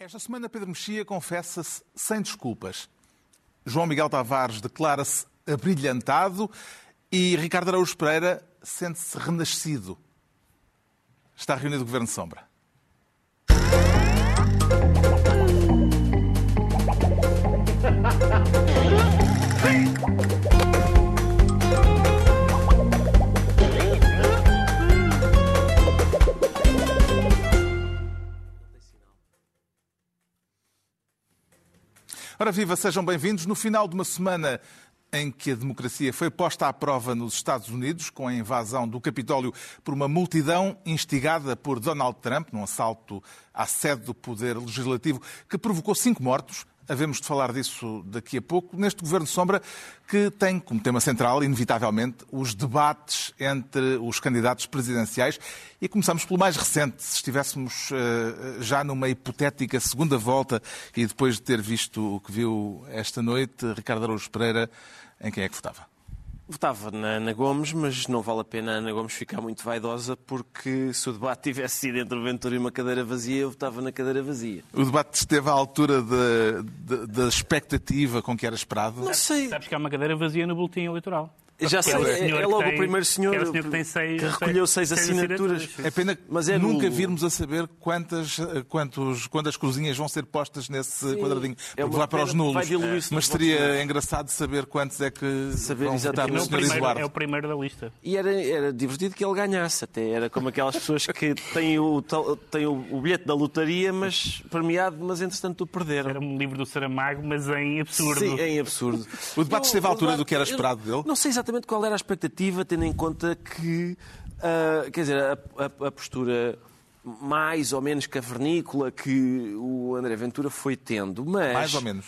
Esta semana Pedro Mexia confessa-se sem desculpas. João Miguel Tavares declara-se abrilhantado e Ricardo Araújo Pereira sente-se renascido. Está reunido o Governo Sombra. Ora viva, sejam bem-vindos. No final de uma semana em que a democracia foi posta à prova nos Estados Unidos, com a invasão do Capitólio por uma multidão instigada por Donald Trump, num assalto à sede do Poder Legislativo, que provocou cinco mortos, havemos de falar disso daqui a pouco, neste Governo Sombra, que tem como tema central, inevitavelmente, os debates entre os candidatos presidenciais. E começamos pelo mais recente. Se estivéssemos uh, já numa hipotética segunda volta e depois de ter visto o que viu esta noite, Ricardo Araújo Pereira, em quem é que votava? Votava na Ana Gomes, mas não vale a pena a Ana Gomes ficar muito vaidosa, porque se o debate tivesse sido entre o Ventura e uma cadeira vazia, eu votava na cadeira vazia. O debate esteve à altura da expectativa com que era esperado? Não sei. Sabes que há uma cadeira vazia no boletim eleitoral. Já sei, é, é, logo tem, o primeiro senhor, é o senhor que, tem seis, que recolheu seis, seis assinaturas. assinaturas. É pena mas é nunca no... virmos a saber quantas, quantos, quantas cruzinhas vão ser postas nesse Sim, quadradinho. É vai para os nulos. Mas seria engraçado saber quantos é que saber vão votar no senhor Eduardo. É o primeiro da lista. E era, era divertido que ele ganhasse até. Era como aquelas pessoas que têm o, têm o, o bilhete da lotaria, mas premiado, mas entretanto o perderam. Era um livro do Saramago, mas em absurdo. Sim, em absurdo. O debate esteve à altura do que era esperado dele? Não sei exatamente qual era a expectativa expectativa, tendo em conta que, uh, quer dizer, a, a, a, postura mais ou menos cavernícola que o André Ventura foi tendo. Mas, mais ou menos.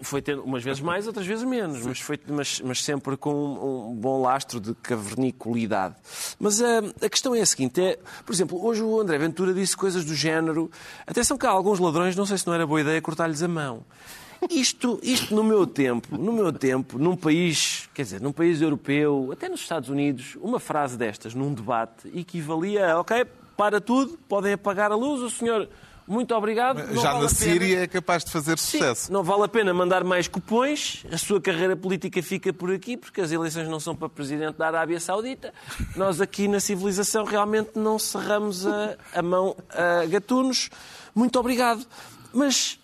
Foi tendo umas vezes mais, outras vezes menos, mas, foi, mas, mas, sempre com um, um, bom lastro de caverniculidade. Mas a, ah, a questão é a seguinte: é, por exemplo, hoje o André Ventura disse coisas do género. Atenção que há alguns ladrões, não sei se não era boa ideia cortar-lhes a mão. Isto, isto no meu tempo, no meu tempo, num país, quer dizer, num país europeu, até nos Estados Unidos, uma frase destas num debate equivalia a, ok, para tudo, podem apagar a luz, o senhor muito obrigado. Já vale na Síria é capaz de fazer sucesso. Sim, não vale a pena mandar mais cupões, a sua carreira política fica por aqui, porque as eleições não são para presidente da Arábia Saudita. Nós aqui na civilização realmente não cerramos a, a mão a gatunos. Muito obrigado. Mas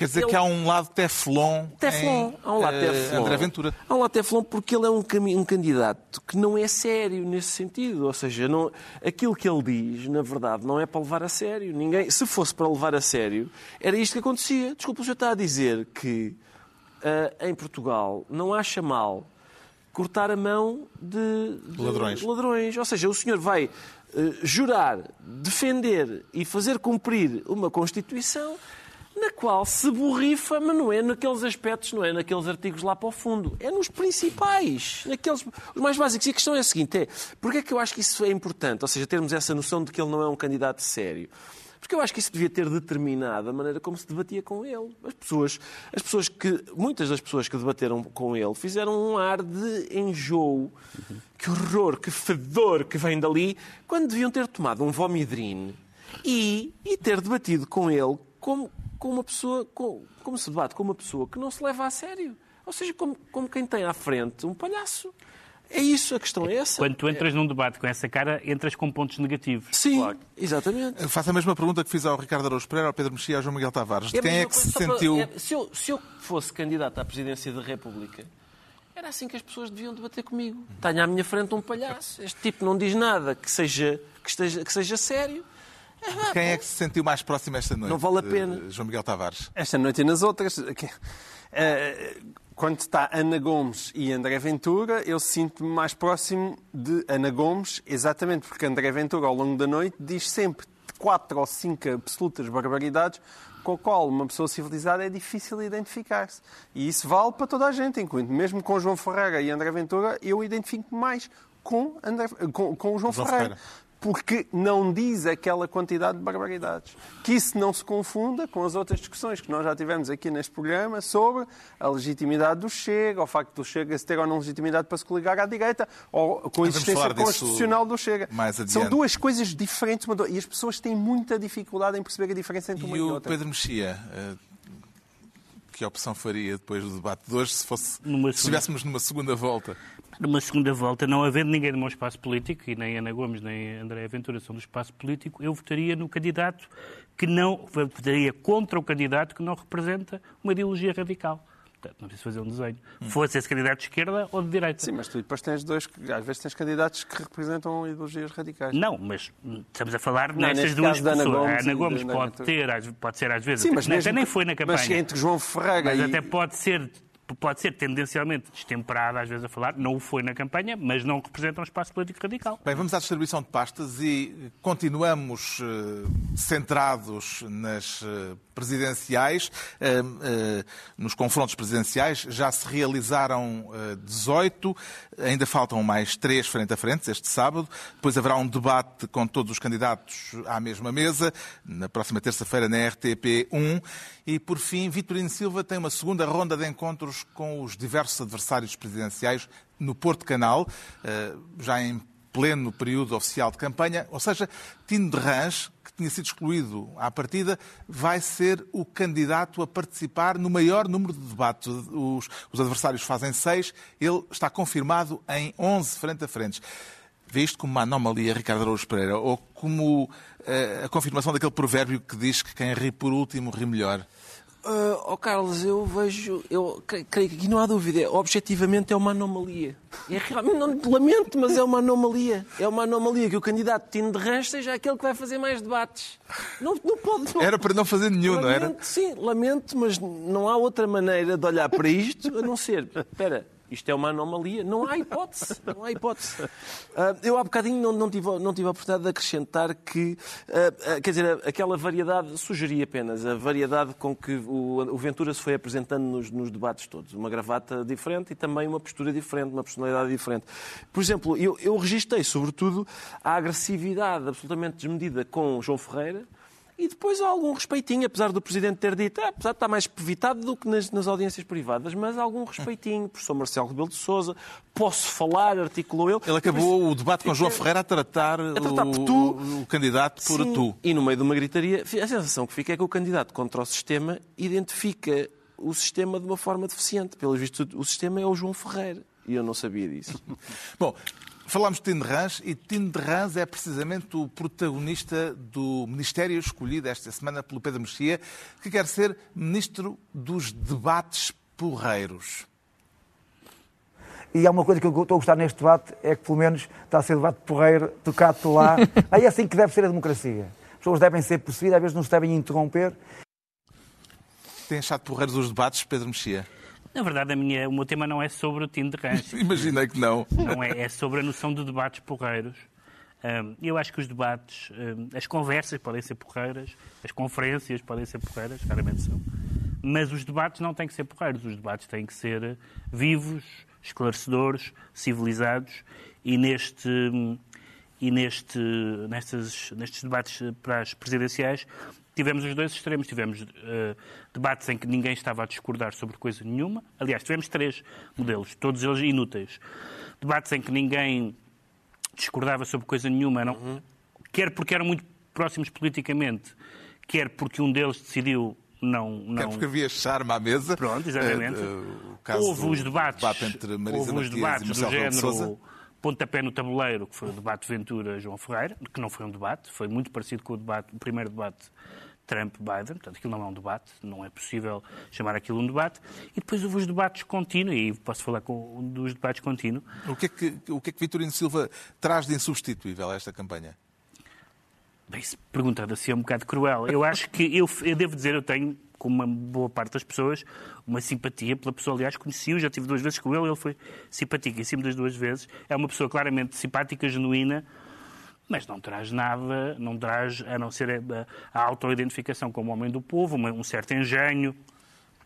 Quer dizer ele... que há um lado teflon, teflon. Em, há um lado uh, teflon. André Ventura. Há um lado teflon porque ele é um, um, candidato que não é sério nesse sentido. Ou seja, não... aquilo que ele diz, na verdade, não é para levar a sério. Ninguém... Se fosse para levar a sério, era isto que acontecia. Desculpa, o senhor está a dizer que uh, em Portugal não acha mal cortar a mão de, de ladrões. ladrões. Ou seja, o senhor vai uh, jurar, defender e fazer cumprir uma Constituição na qual se borrifa, mas não é naqueles aspectos, não é naqueles artigos lá para o fundo, é nos principais, naqueles os mais básicos. E a questão é a seguinte: é, porque é que eu acho que isso é importante? Ou seja, termos essa noção de que ele não é um candidato sério. Porque eu acho que isso devia ter determinado a maneira como se debatia com ele. As pessoas, as pessoas que, muitas das pessoas que debateram com ele fizeram um ar de enjoo. Que horror, que fedor que vem dali, quando deviam ter tomado um vomidrine e, e ter debatido com ele como, com uma pessoa, com, como se debate com uma pessoa que não se leva a sério. Ou seja, como, como quem tem à frente um palhaço. É isso, a questão é essa. Quando tu entras é. num debate com essa cara, entras com pontos negativos. Sim, claro. exatamente. Faço a mesma pergunta que fiz ao Ricardo Araújo Pereira, ao Pedro Mexia e ao João Miguel Tavares. De é quem é que se sentiu... É, se, eu, se eu fosse candidato à presidência da República, era assim que as pessoas deviam debater comigo. Tenho à minha frente um palhaço. Este tipo não diz nada que seja, que esteja, que seja sério. Quem é que se sentiu mais próximo esta noite? Não vale a pena. Eh, João Miguel Tavares. Esta noite e nas outras. Eh, quando está Ana Gomes e André Ventura, eu sinto-me mais próximo de Ana Gomes, exatamente porque André Ventura, ao longo da noite, diz sempre quatro ou cinco absolutas barbaridades com a qual uma pessoa civilizada é difícil identificar-se. E isso vale para toda a gente, enquanto mesmo com João Ferreira e André Ventura, eu identifico mais com, André, com, com o João, João Ferreira. Ferreira porque não diz aquela quantidade de barbaridades. Que isso não se confunda com as outras discussões que nós já tivemos aqui neste programa sobre a legitimidade do Chega, o facto do Chega se ter ou não legitimidade para se coligar à direita, ou com a existência constitucional do Chega. mais São duas coisas diferentes e as pessoas têm muita dificuldade em perceber a diferença entre uma E e o outra. Pedro Mexia, eh, que opção faria depois do debate de hoje se, fosse, Numa se estivéssemos numa segunda volta? Numa segunda volta, não havendo ninguém do meu espaço político, e nem Ana Gomes nem André Ventura são do espaço político, eu votaria no candidato que não. votaria contra o candidato que não representa uma ideologia radical. Portanto, não preciso fazer um desenho. Fosse esse candidato de esquerda ou de direita. Sim, mas tu depois tens dois, que- às vezes tens candidatos que representam ideologias radicais. Não, mas hum, estamos a falar Não, nestas duas pessoas. Gomes a Ana Gomes pode ter, pode ser às vezes, Sim, mas até mesmo- nem foi na campanha. Mas entre João Ferreira Mas e... até pode ser, pode ser tendencialmente destemperada às vezes a falar, não o foi na campanha, mas não representa um espaço político radical. Bem, vamos à distribuição de pastas e continuamos eh, centrados nas eh, presidenciais. Eh, eh, nos confrontos presidenciais já se realizaram eh, 18, ainda faltam mais três frente a frente este sábado. Depois haverá um debate com todos os candidatos à mesma mesa, na próxima terça-feira na RTP1. E, por fim, Vitorino Silva tem uma segunda ronda de encontros com os diversos adversários presidenciais no Porto Canal, eh, já em pleno período oficial de campanha, ou seja, Tino de Rãs, tinha sido excluído à partida, vai ser o candidato a participar no maior número de debates. Os, os adversários fazem seis, ele está confirmado em 11 frente a frente. Vê isto como uma anomalia, Ricardo Araújo Pereira, ou como eh, a confirmação daquele provérbio que diz que quem ri por último ri melhor? Ah, ó Carlos, eu vejo, eu cre- creio que aqui não há dúvida, objetivamente é uma anomalia. É realmente, não lamento, mas é uma anomalia. É uma anomalia que o candidato Tino de Rãs seja aquele que vai fazer mais debates. Não, não pode. Não. Era para não fazer nenhum, não era? Lamento, Sim, lamento, mas não há outra maneira de olhar para isto a não ser. Espera, isto é uma anomalia. Não há hipótese. Não há hipótese. Ah, eu há bocadinho não, não, tive, não tive a oportunidade de acrescentar que, ah, ah, quer dizer, aquela variedade, sugeri apenas a variedade com que o, o Ventura se foi apresentando nos, nos debates todos. Uma gravata diferente e também uma postura diferente, uma personalidade diferente. Por exemplo, eu, eu registrei, sobretudo, a agressividade absolutamente desmedida com João Ferreira. E depois há algum respeitinho, apesar do Presidente ter dito, ah, apesar de estar mais evitado do que nas, nas audiências privadas, mas há algum respeitinho. Professor Marcelo Rebelo de Sousa, posso falar, articulou ele. Ele acabou o debate com João Ferreira a tratar, tratar o, por tu. o candidato por Sim. tu. E no meio de uma gritaria, a sensação que fica é que o candidato contra o sistema identifica o sistema de uma forma deficiente. Pelo visto, o sistema é o João Ferreira. E eu não sabia disso. Bom, falámos de Tino de Rãs e Tino de Rãs é precisamente o protagonista do Ministério escolhido esta semana pelo Pedro Mexia, que quer ser Ministro dos Debates Porreiros. E há uma coisa que eu estou a gostar neste debate, é que pelo menos está a ser debate porreiro, tocado lá. Aí é assim que deve ser a democracia. As pessoas devem ser percebidas, às vezes não se devem interromper. Tem achado porreiros os debates, Pedro Mexia? Na verdade, a minha, o meu tema não é sobre o Tino de Rãs. Imaginei que não. não é, é sobre a noção de debates porreiros. Eu acho que os debates, as conversas podem ser porreiras, as conferências podem ser porreiras, claramente são. Mas os debates não têm que ser porreiros, os debates têm que ser vivos, esclarecedores, civilizados e neste e neste nestes, nestes debates para as presidenciais tivemos os dois extremos. Tivemos eh, debates em que ninguém estava a discordar sobre coisa nenhuma. Aliás, tivemos três modelos, todos eles inúteis. Debates em que ninguém discordava sobre coisa nenhuma, não, quer porque eram muito próximos politicamente, quer porque um deles decidiu não. não... Quer porque havia charme à mesa. Pronto, exatamente. O caso houve os debates, debate entre Marisa houve os Matias debates do género. Pontapé no tabuleiro, que foi o debate Ventura-João Ferreira, que não foi um debate, foi muito parecido com o, debate, o primeiro debate Trump-Biden, portanto aquilo não é um debate, não é possível chamar aquilo um debate. E depois houve os debates contínuos, e posso falar com, um dos debates contínuos, O que, é que, o que é que Vitorino Silva traz de insubstituível a esta campanha? Bem, se perguntado assim é um bocado cruel. Eu acho que, eu, eu devo dizer, eu tenho, como uma boa parte das pessoas, uma simpatia pela pessoa. Aliás, conheci-o, já tive duas vezes com ele, ele foi cima das duas vezes. É uma pessoa claramente simpática, genuína, mas não traz nada, não traz, a não ser a, a autoidentificação como homem do povo, um certo engenho,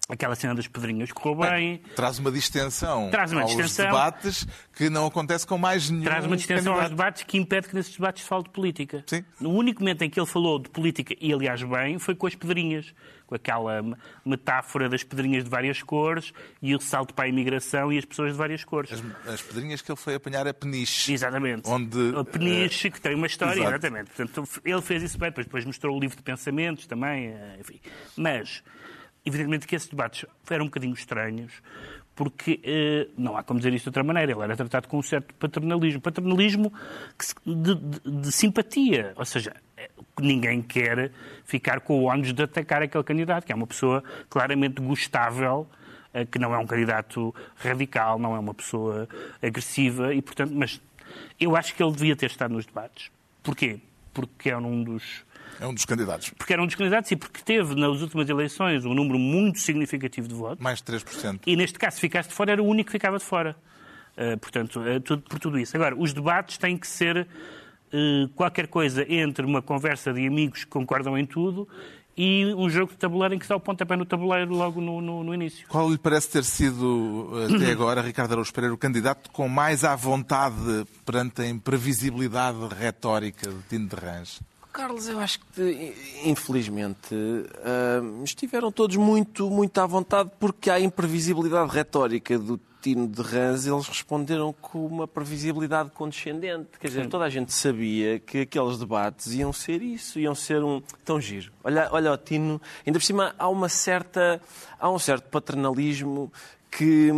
Aquela cena das pedrinhas correu bem. Traz uma distensão Traz uma aos distensão. debates que não acontece com mais nenhum Traz uma distensão aos candidato. debates que impede que nesses debates se fale de política. Sim. No único momento em que ele falou de política, e aliás bem, foi com as pedrinhas. Com aquela me- metáfora das pedrinhas de várias cores e o salto para a imigração e as pessoas de várias cores. As, as pedrinhas que ele foi apanhar a peniche. Exatamente. Onde, A Peniche, que tem uma história, exato. exatamente. Portanto, ele fez isso bem, depois, depois mostrou o livro de pensamentos também, eh, enfim. Mas, evidentemente que esses debates eram um bocadinho estranhos, porque eh, não há como dizer isto de outra maneira. Ele era tratado com um certo paternalismo. Paternalismo de, de- de simpatia. Ou seja, eh, ninguém quer ficar com o ónus de atacar aquele candidato, que é uma pessoa claramente gostável, eh, que não é um candidato radical, não é uma pessoa agressiva, e portanto, mas eu acho que ele devia ter estado nos debates. Porquê? Porque era um dos É um dos candidatos. porque era um dos candidatos e porque teve nas últimas eleições um número muito significativo de votos. Mais de 3%. E neste caso, se ficasse de fora, era o único que ficava de fora. Uh, portanto, é tudo, por tudo isso. Agora, os debates têm que ser uh, qualquer coisa entre uma conversa de amigos que concordam em tudo e um jogo de tabuleiro em que se dá o pontapé no tabuleiro logo no, no- no início. Qual lhe parece ter sido, até agora, Ricardo Araújo Pereira, o candidato com mais à vontade perante a imprevisibilidade retórica de Tino de Rãs? Carlos, eu acho que, infelizmente, ah, estiveram todos muito, muito à vontade porque há imprevisibilidade retórica do Tino de Rãs. Eles responderam com uma previsibilidade condescendente. Quer dizer, toda a gente sabia que aqueles debates iam ser isso, iam ser um tão giro. Olha, olha o Tino, ainda por cima há uma certa, há um certo paternalismo que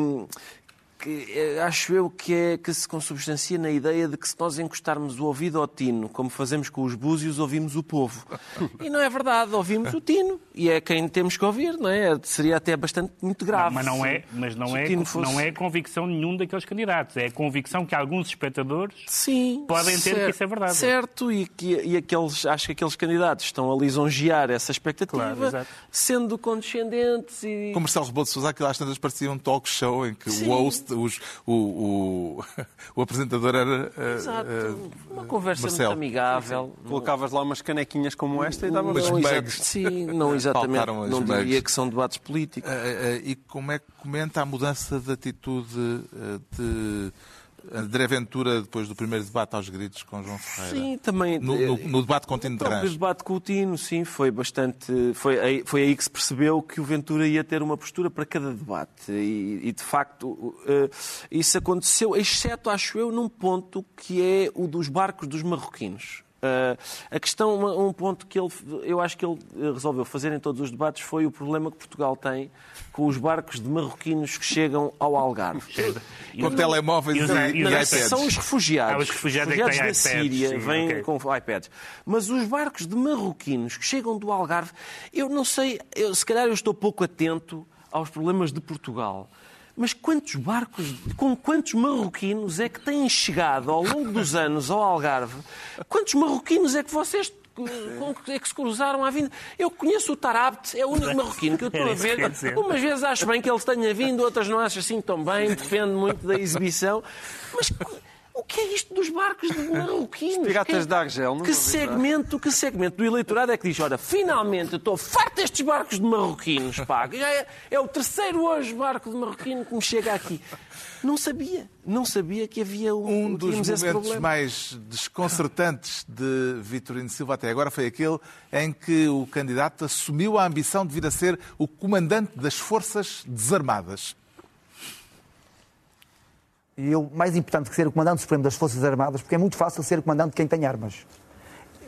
que eh, acho eu que, é, que se consubstancia na ideia de que se nós encostarmos o ouvido ao tino, como fazemos com os búzios, ouvimos o povo. E não é verdade, ouvimos o tino. E é quem temos que ouvir, não é? Seria até bastante muito grave. mas não é, mas não é, fosse- não é convicção nenhum daqueles candidatos. É a convicção que alguns espectadores Sim, podem ter que isso é verdade. Certo, e, que, e aqueles, acho que aqueles candidatos estão a lisonjear essa expectativa, Claro, sendo condescendentes e... Com Marcelo Rebelo de Sousa, aquilo às tantas parecia um talk show em que Sim. o host, os- o, o, o apresentador era eh, Exato, eh, uma conversa Marcelo. muito amigável. Colocavas lá umas canequinhas como esta e dava Mas não, sim, não exatamente. Não diria que são debates políticos. Eh, eh, e como é que comenta a mudança de atitude de André Ventura depois do primeiro debate aos gritos com João Ferreira? Sim, também. No, no- no debate com Tino O de próprio Rãs. debate com o Tino, sim, foi bastante. Foi aí, foi aí que se percebeu que o Ventura ia ter uma postura para cada debate. E, e, de facto, eh, isso aconteceu, exceto, acho eu, num ponto que é o dos barcos dos marroquinos. Eh, a questão, um ponto que ele, eu acho que ele eh, resolveu fazer em todos os debates foi o problema que Portugal tem com os barcos de marroquinos que chegam ao Algarve. Com telemóveis E os- e, os iPads. são os refugiados. Ah, os refugiados é que têm da iPads, Síria sim, vêm ok. com iPads. Mas os barcos de marroquinos que chegam do Algarve, eu não sei, eu, se calhar eu estou pouco atento aos problemas de Portugal. Mas quantos barcos, com quantos marroquinos é que têm chegado ao longo dos anos ao Algarve? Quantos marroquinos é que vocês com que é que se cruzaram à vinda? Eu conheço o Tarabt, é o único marroquino que eu estou a ver. Umas vezes acho bem que ele tenha vindo, outras não acho assim tão bem, defende muito da exibição. Mas o que é isto dos barcos de marroquinos? piratas Que- de Argel, Que falar. segmento, que segmento do eleitorado é que diz, olha, finalmente eu estou farto destes barcos de marroquinos, pá. Já é, é o terceiro hoje barco de marroquino que me chega aqui. Não sabia, não sabia que havia um, Um dos momentos problema. mais desconcertantes de Vitorino Silva até agora foi aquele em que o candidato assumiu a ambição de vir a ser o comandante das Forças Desarmadas. E eu, mais importante que ser o comandante supremo das Forças Armadas, porque é muito fácil ser o comandante de quem tem armas.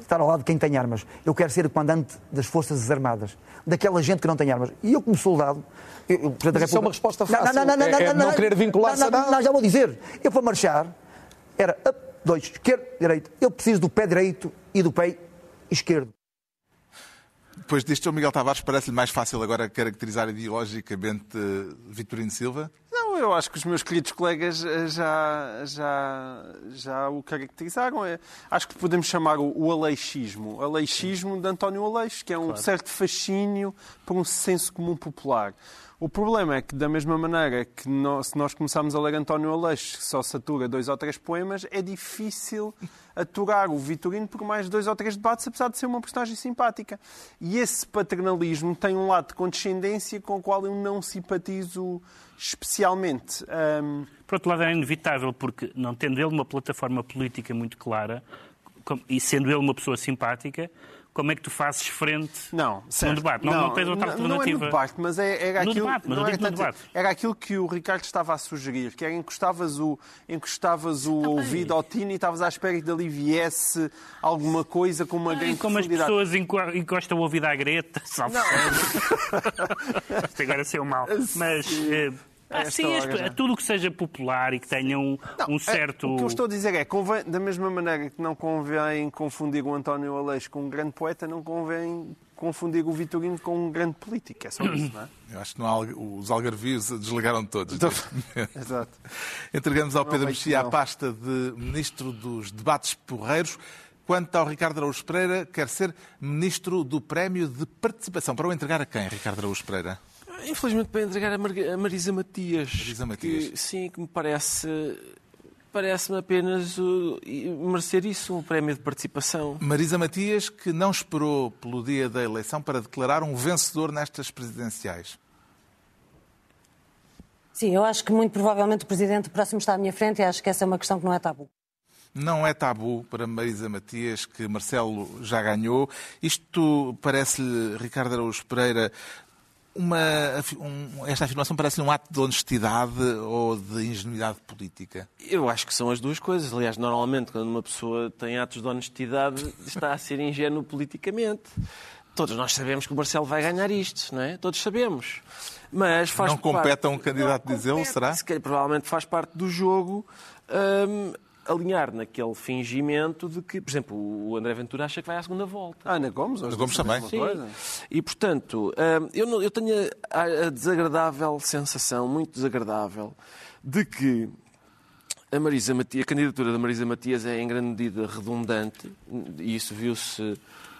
Estar ao lado de quem tem armas. Eu quero ser o comandante das Forças Armadas. Daquela gente que não tem armas. E eu, como soldado. Eu, eu, Mas isso é uma resposta fácil. É- é não querer vincular-se não, a não, nada. não, já vou dizer. Eu, para marchar, era up, dois, esquerdo, direito. Eu preciso do pé direito e do pé esquerdo. Depois disto, o Miguel Tavares parece-lhe mais fácil agora caracterizar ideologicamente Vitorino Silva? Não, eu acho que os meus queridos colegas eh, já, já, já o caracterizaram. É, Acho que podemos chamar o, o aleixismo. Aleixismo de António Aleixo, que é um certo fascínio por um senso comum popular. O problema é que, da mesma maneira que nós, se nós começarmos a ler António Aleixo, que só satura dois ou três poemas, é difícil aturar o Vitorino por mais dois ou três debates, apesar de ser uma personagem simpática. E esse paternalismo tem um lado de condescendência com o qual eu não simpatizo especialmente. Um... Por outro lado, é inevitável, porque não tendo ele uma plataforma política muito clara e sendo ele uma pessoa simpática, como é que tu fazes frente não, certo. no debate. Não, não, não tens outra alternativa. Não é debate, mas é, era, no aquilo, debate, mas não era, tanto, debate. era aquilo que o Ricardo estava a sugerir, que era encostavas o, encostavas o ouvido ao Tino e estavas à espera que dali viesse alguma coisa com uma grande como as pessoas encostam o ouvido à greta, salve. Isto agora ser mal. Mas... Ah, sim, isto, é tudo que seja popular e que tenha um, não, um certo. É, o que eu estou a dizer é, convém, da mesma maneira que não convém confundir o António Aleixo com um grande poeta, não convém confundir o Vitorino com um grande político. É só isso, não é? Eu acho que não há, os algarvios desligaram todos. Então, exato. Entregamos ao Pedro Mexia a pasta de Ministro dos Debates Porreiros. Quanto ao Ricardo Araújo Pereira, quer ser Ministro do Prémio de Participação. Para o entregar a quem, Ricardo Araújo Pereira? Infelizmente para entregar a, Mar a Marisa Matias. Marisa Matias. Que, sim, que me parece parece-me apenas uh, merecer isso, um prémio de participação. Marisa Matias, que não esperou pelo dia da eleição para declarar um vencedor nestas presidenciais. Sim, eu acho que muito provavelmente o Presidente próximo está à minha frente e acho que essa é uma questão que não é tabu. Não é tabu para Marisa Matias que Marcelo já ganhou. Isto parece-lhe, Ricardo Araújo Pereira, uma, um, esta afirmação parece um ato de honestidade ou de ingenuidade política? Eu acho que são as duas coisas. Aliás, normalmente, quando uma pessoa tem atos de honestidade, está a ser ingênuo politicamente. Todos nós sabemos que o Marcelo vai ganhar isto, não é? Todos sabemos. Mas faz não compete parte... a um candidato dizê-lo, será? Se calhar, provavelmente faz parte do jogo. Hum, alinhar naquele fingimento de que, por exemplo, o André Ventura acha que vai à segunda volta. Ah, Ana Gomes? Ana Gomes também. Sim. E, portanto, hum, eu, não, eu tenho a desagradável sensação, muito desagradável, de que a, Marisa Matias, a candidatura da Marisa Matias é em grande medida redundante, e isso viu-se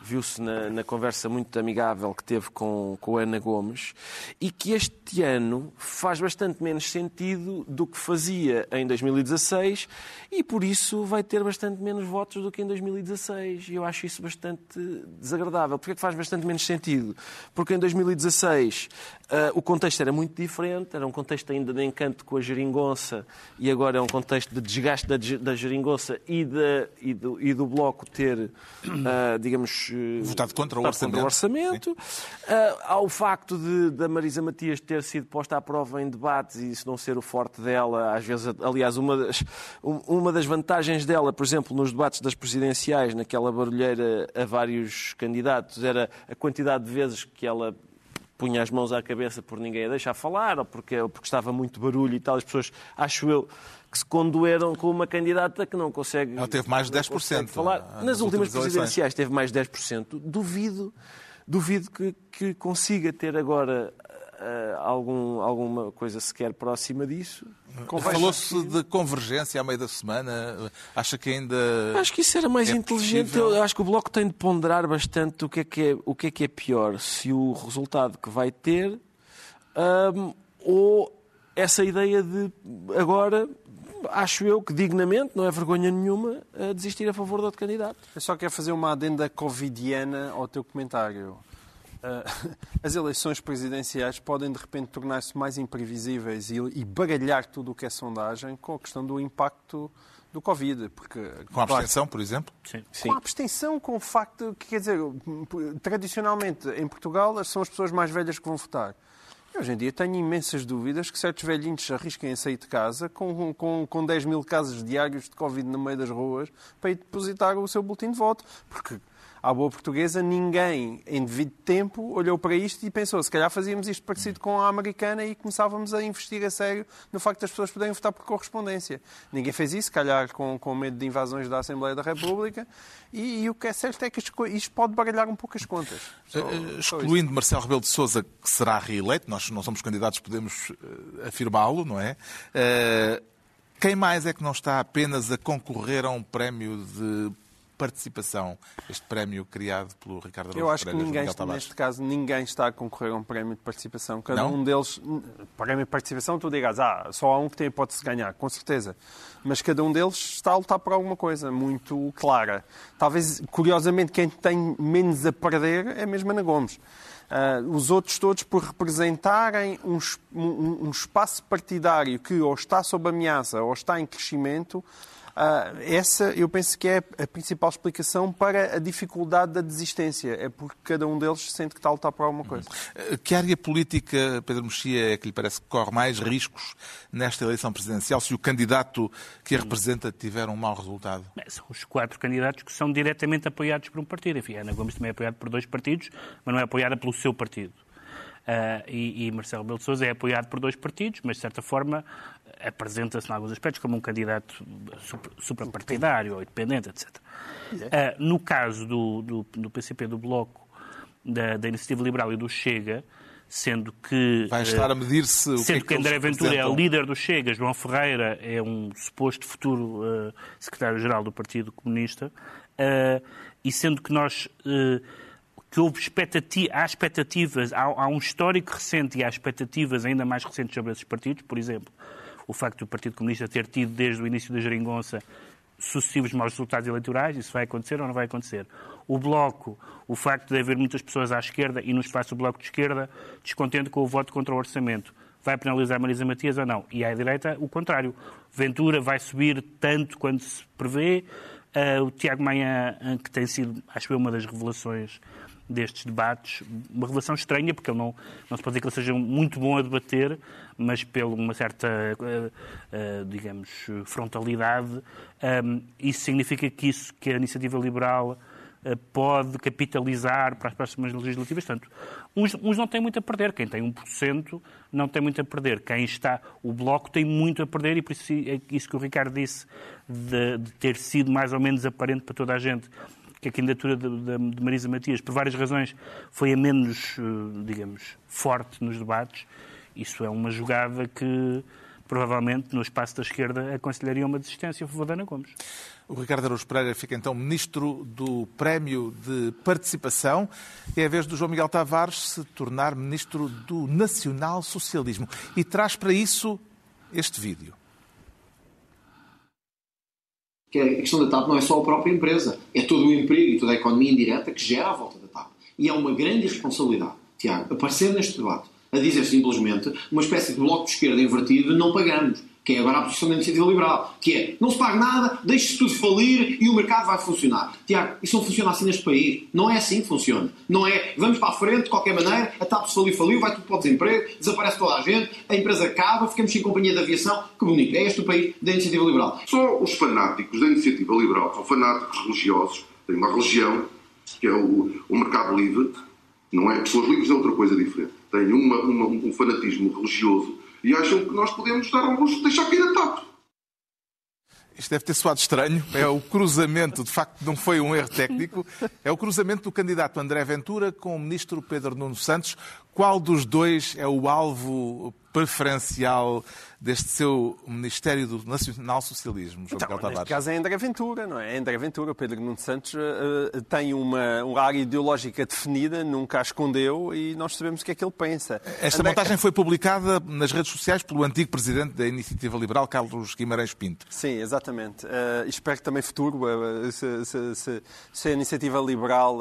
viu-se na, na, conversa muito amigável que teve com, com Ana Gomes, e que este ano faz bastante menos sentido do que fazia em 2016 e por isso vai ter bastante menos votos do que em 2016. E eu acho isso bastante desagradável. Porquê é que faz bastante menos sentido? Porque em 2016 uh, eh, o contexto era muito diferente, era um contexto ainda de encanto com a geringonça e agora é um contexto de desgaste da, da geringonça e, de, e, do, e do Bloco ter, uh, digamos, votado contra o orçamento. Contra o orçamento. Uh, ao facto de, da Marisa Matias ter sido posta à prova em debates e isso não ser o forte dela, às vezes, aliás, uma das, uma das vantagens dela, por exemplo, nos debates das presidenciais, naquela barulheira a vários candidatos, era a quantidade de vezes que ela punha as mãos à cabeça por ninguém a deixar falar, ou porque, ou porque estava muito barulho e tal. As pessoas, acho eu, que se condoeram com uma candidata que não consegue. Ela teve mais de 10%. Falar. Nas, nas últimas presidenciais teve mais de 10%. Duvido, duvido que, que consiga ter agora uh, algum, alguma coisa sequer próxima disso. Falou-se de convergência à meio da semana. Acha que ainda. Acho que isso era mais é inteligente. Possível? Eu acho que o Bloco tem de ponderar bastante o que é que é, o que é, que é pior. Se o resultado que vai ter um, ou essa ideia de agora acho eu que dignamente, não é vergonha nenhuma, a desistir a favor do outro candidato. Eu só quero fazer uma adenda covidiana ao teu comentário. Uh, as eleições presidenciais podem de repente tornar-se mais imprevisíveis e, e baralhar tudo o que é sondagem com a questão do impacto do Covid. Porque, com a abstenção, claro, por exemplo? Sim. Com a abstenção, com o facto que, quer dizer, tradicionalmente em Portugal são as pessoas mais velhas que vão votar. Hoje em dia tenho imensas dúvidas que certos velhinhos se arrisquem a sair de casa com, com, com 10 mil casos diários de Covid no meio das ruas para ir depositar o seu boletim de voto. Porque à boa portuguesa, ninguém em devido tempo olhou para isto e pensou se calhar fazíamos isto parecido com a americana e começávamos a investir a sério no facto das pessoas poderem votar por correspondência. Ninguém fez isso, se calhar com, com medo de invasões da Assembleia da República e, e o que é certo é que isto pode baralhar um pouco as contas. Só, uh, Excluindo Marcelo Rebelo de Sousa, que será reeleito, nós não somos candidatos, podemos uh, afirmá-lo, não é? Uh, quem mais é que não está apenas a concorrer a um prémio de participação, este prémio criado pelo Ricardo Araújo Eu acho Pereira, que ninguém, neste caso, ninguém está a concorrer a um prémio de participação. Cada Não? um deles, prémio de participação, tu digas, ah, só há um que tem hipótese de ganhar, com certeza. Mas cada um deles está a lutar por alguma coisa muito clara. Talvez, curiosamente, quem tem menos a perder é mesmo Ana Gomes. Uh, os outros todos por representarem um, um, um, espaço partidário que ou está sob ameaça ou está em crescimento, essa eu penso que é a principal explicação para a dificuldade da desistência. É porque cada um deles sente que está a lutar por alguma coisa. Que área política, Pedro Mexia, é que lhe parece que corre mais riscos nesta eleição presidencial se o candidato que a representa tiver um mau resultado? São os quatro candidatos que são diretamente apoiados por um partido. Enfim, Ana Gomes também é apoiada por dois partidos, mas não é apoiada pelo seu partido. Uh, e, e, Marcelo Rebelo de Sousa é apoiado por dois partidos, mas de certa forma apresenta-se em alguns aspectos como um candidato suprapartidário ou independente, etc. Uh, no caso do, do, do, PCP, do Bloco, da, da Iniciativa Liberal e do Chega, sendo que... Vai estar a medir-se o Sendo que, é que, que André Ventura é o líder do Chega, João Ferreira é um suposto futuro uh, secretário-geral do Partido Comunista, uh, e sendo que nós... Que houve expectativa, há expectativas, há, há, um histórico recente e há expectativas ainda mais recentes sobre esses partidos, por exemplo, o facto do Partido Comunista ter tido desde o início da geringonça sucessivos maus resultados eleitorais, isso vai acontecer ou não vai acontecer? O Bloco, o facto de haver muitas pessoas à esquerda e no espaço do Bloco de Esquerda descontente com o voto contra o orçamento, vai penalizar Marisa Matias ou não? E à direita, o contrário. Ventura vai subir tanto quanto se prevê. Uh, o Tiago Maia, que tem sido, acho eu, uma das revelações destes debates, uma revelação estranha, porque ele não, não se pode dizer que ele seja muito bom a debater, mas pela uma certa, uh, uh, digamos, frontalidade. Um, isso significa que, isso, que a iniciativa liberal uh, pode capitalizar para as próximas legislativas. Portanto, uns, uns não têm muito a perder. Quem tem 1% não tem muito a perder. Quem está... O Bloco tem muito a perder e por isso é isso que o Ricardo disse de, de ter sido mais ou menos aparente para toda a gente que a candidatura de, Marisa Matias, por várias razões, foi a menos, eh, digamos, forte nos debates. Isso é uma jogada que provavelmente no espaço da esquerda aconselharia uma desistência a favor de Ana Gomes. O Ricardo Araújo Pereira fica então ministro do Prémio de Participação. É a vez do João Miguel Tavares se tornar ministro do Nacional Socialismo. E traz para isso este vídeo que a questão da TAP não é só a própria empresa, é todo o emprego e toda a economia indireta que gera à volta da TAP. E é uma grande responsabilidade, Tiago, aparecer neste debate a dizer simplesmente uma espécie de bloco de esquerda invertido não pagamos que é agora a posição da iniciativa liberal, que é não se paga nada, deixe-se tudo falir e o mercado vai funcionar. Tiago, isso não funciona assim neste país. Não é assim que funciona. Não é vamos para a frente, de qualquer maneira, a TAP se falir, faliu, vai tudo para o desemprego, desaparece toda a gente, a empresa acaba, ficamos sem companhia de aviação. Que bonito. É este o país da iniciativa liberal. Só os fanáticos da iniciativa liberal são fanáticos religiosos, têm uma religião, que é o, o mercado livre, não é? Pessoas livres é outra coisa diferente. Têm uma, uma, um fanatismo religioso e acham que nós podemos dar ao luxo de deixar cair a TAP. Isto deve ter soado estranho. É o cruzamento, de facto, não foi um erro técnico. É o cruzamento do candidato André Ventura com o ministro Pedro Nuno Santos. Qual dos dois é o alvo preferencial deste seu Ministério do Nacional Socialismo, João então, Neste caso é André Ventura, não é? André Ventura, Pedro Nuno Santos, uh, tem uma, uma área ideológica definida, nunca a escondeu e nós sabemos o que é que ele pensa. Esta André... montagem foi publicada nas redes sociais pelo antigo presidente da Iniciativa Liberal, Carlos Guimarães Pinto. Sim, exatamente. Uh, espero que também futuro, uh, se, se, se, se, a Iniciativa Liberal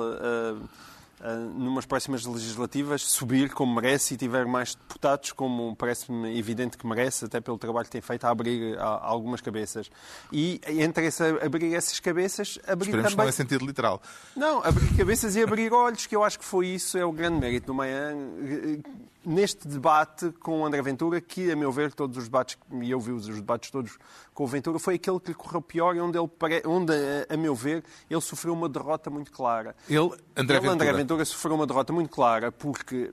numas próximas legislativas, subir como merece e tiver mais deputados, como parece-me evidente que merece, até pelo trabalho que tem feito, a abrir algumas cabeças. E entre esse, abrir essas cabeças, abrir Esperemos também... que não é sentido literal. Não, abrir cabeças e abrir olhos, que eu acho que foi isso, é o grande mérito do Maian neste debate com o André Ventura, que, a meu ver, todos os debates, e eu vi os debates todos com o Ventura, foi aquele que lhe correu pior e onde, ele, onde a, meu ver, ele sofreu uma derrota muito clara. Ele, André, ele, André Ventura, sofreu uma derrota muito clara porque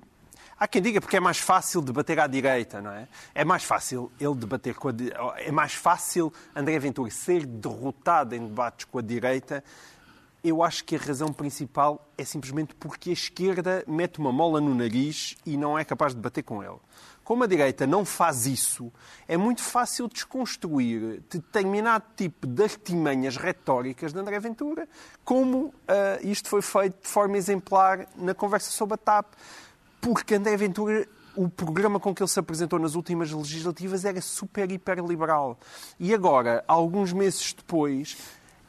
Há quem diga porque é mais fácil debater à direita, não é? É mais fácil ele debater com a é mais fácil André Ventura ser derrotado em debates com a direita eu acho que a razão principal é simplesmente porque a esquerda mete uma mola no nariz e não é capaz de bater com ele. Como a direita não faz isso, é muito fácil desconstruir determinado tipo de artimanhas retóricas de André Ventura, como uh, isto foi feito de forma exemplar na conversa sobre a TAP. Porque André Ventura o programa com que ele se apresentou nas últimas legislativas era super, hiper liberal. E agora, alguns meses depois,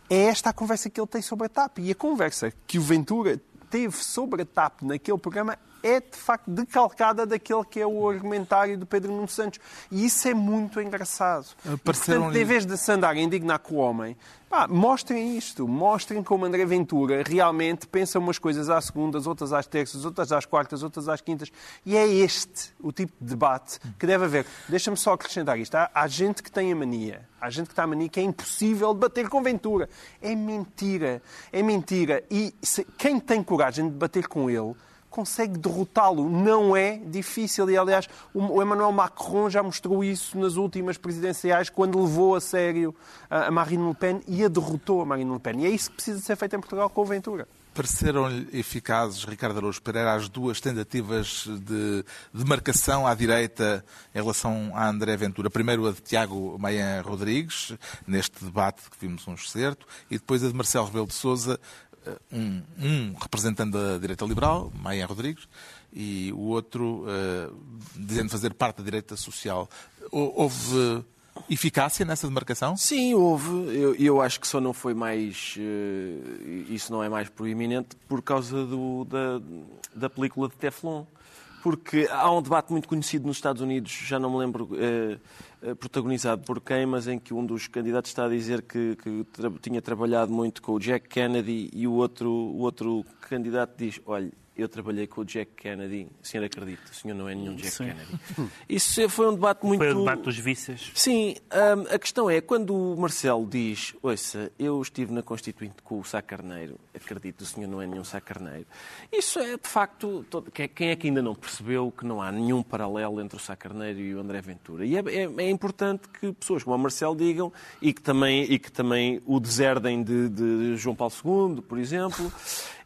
é esta a conversa que ele tem sobre a TAP. E a conversa que o Ventura teve sobre a TAP naquele programa é de facto decalcada daquele que é o argumentário do Pedro Nuno Santos. E isso é muito engraçado. E, portanto, em vez de se andar a indignar com o homem, pá, mostrem isto. Mostrem como André Ventura realmente pensa umas coisas às segundas, outras às terças, outras às quartas, outras às quintas. E é este o tipo de debate que deve haver. Deixa-me só acrescentar isto. Há, há gente que tem a mania. Há gente que está a mania que é impossível debater com Ventura. É mentira. É mentira. E se, quem tem coragem de debater com ele consegue derrotá-lo. Não é difícil. E, aliás, o Emmanuel Macron já mostrou isso nas últimas presidenciais, quando levou a sério a Marine Le Pen e a derrotou a Marine Le Pen. E é isso que precisa ser feito em Portugal com o Ventura. Pareceram-lhe eficazes, Ricardo Araújo Pereira, as duas tentativas de, de, marcação à direita em relação a André Ventura? Primeiro a de Tiago Maia Rodrigues, neste debate que vimos um excerto, e depois a de Marcelo Rebelo de Sousa, um, um, representante da direita liberal, Maia Rodrigues, e o outro uh, dizendo fazer parte da direita social. Houve eficácia nessa demarcação? Sim, houve. Eu, eu acho que só não foi mais. Uh, isso não é mais proeminente por causa do, da, da película de Teflon. Porque há um debate muito conhecido nos Estados Unidos, já não me lembro. Uh, eh, protagonizado por quem, mas em que um dos candidatos está a dizer que, que tra tinha trabalhado muito com o Jack Kennedy e o outro, o outro candidato diz, olha, eu trabalhei com o Jack Kennedy. O senhor acredita? O senhor não é nenhum Jack Sim. Kennedy. Isso foi um debate muito... Foi o debate dos vícios. Sim. Um, a questão é, quando o Marcelo diz, ouça, eu estive na Constituinte com o Sá Carneiro, acredito, o senhor não é nenhum Sá Carneiro. Isso é, de facto, todo... quem é que ainda não percebeu que não há nenhum paralelo entre o Sá Carneiro e o André Ventura? E é, é, é importante que pessoas como o Marcelo digam e que também, e que também o deserdem de, de João Paulo II, por exemplo.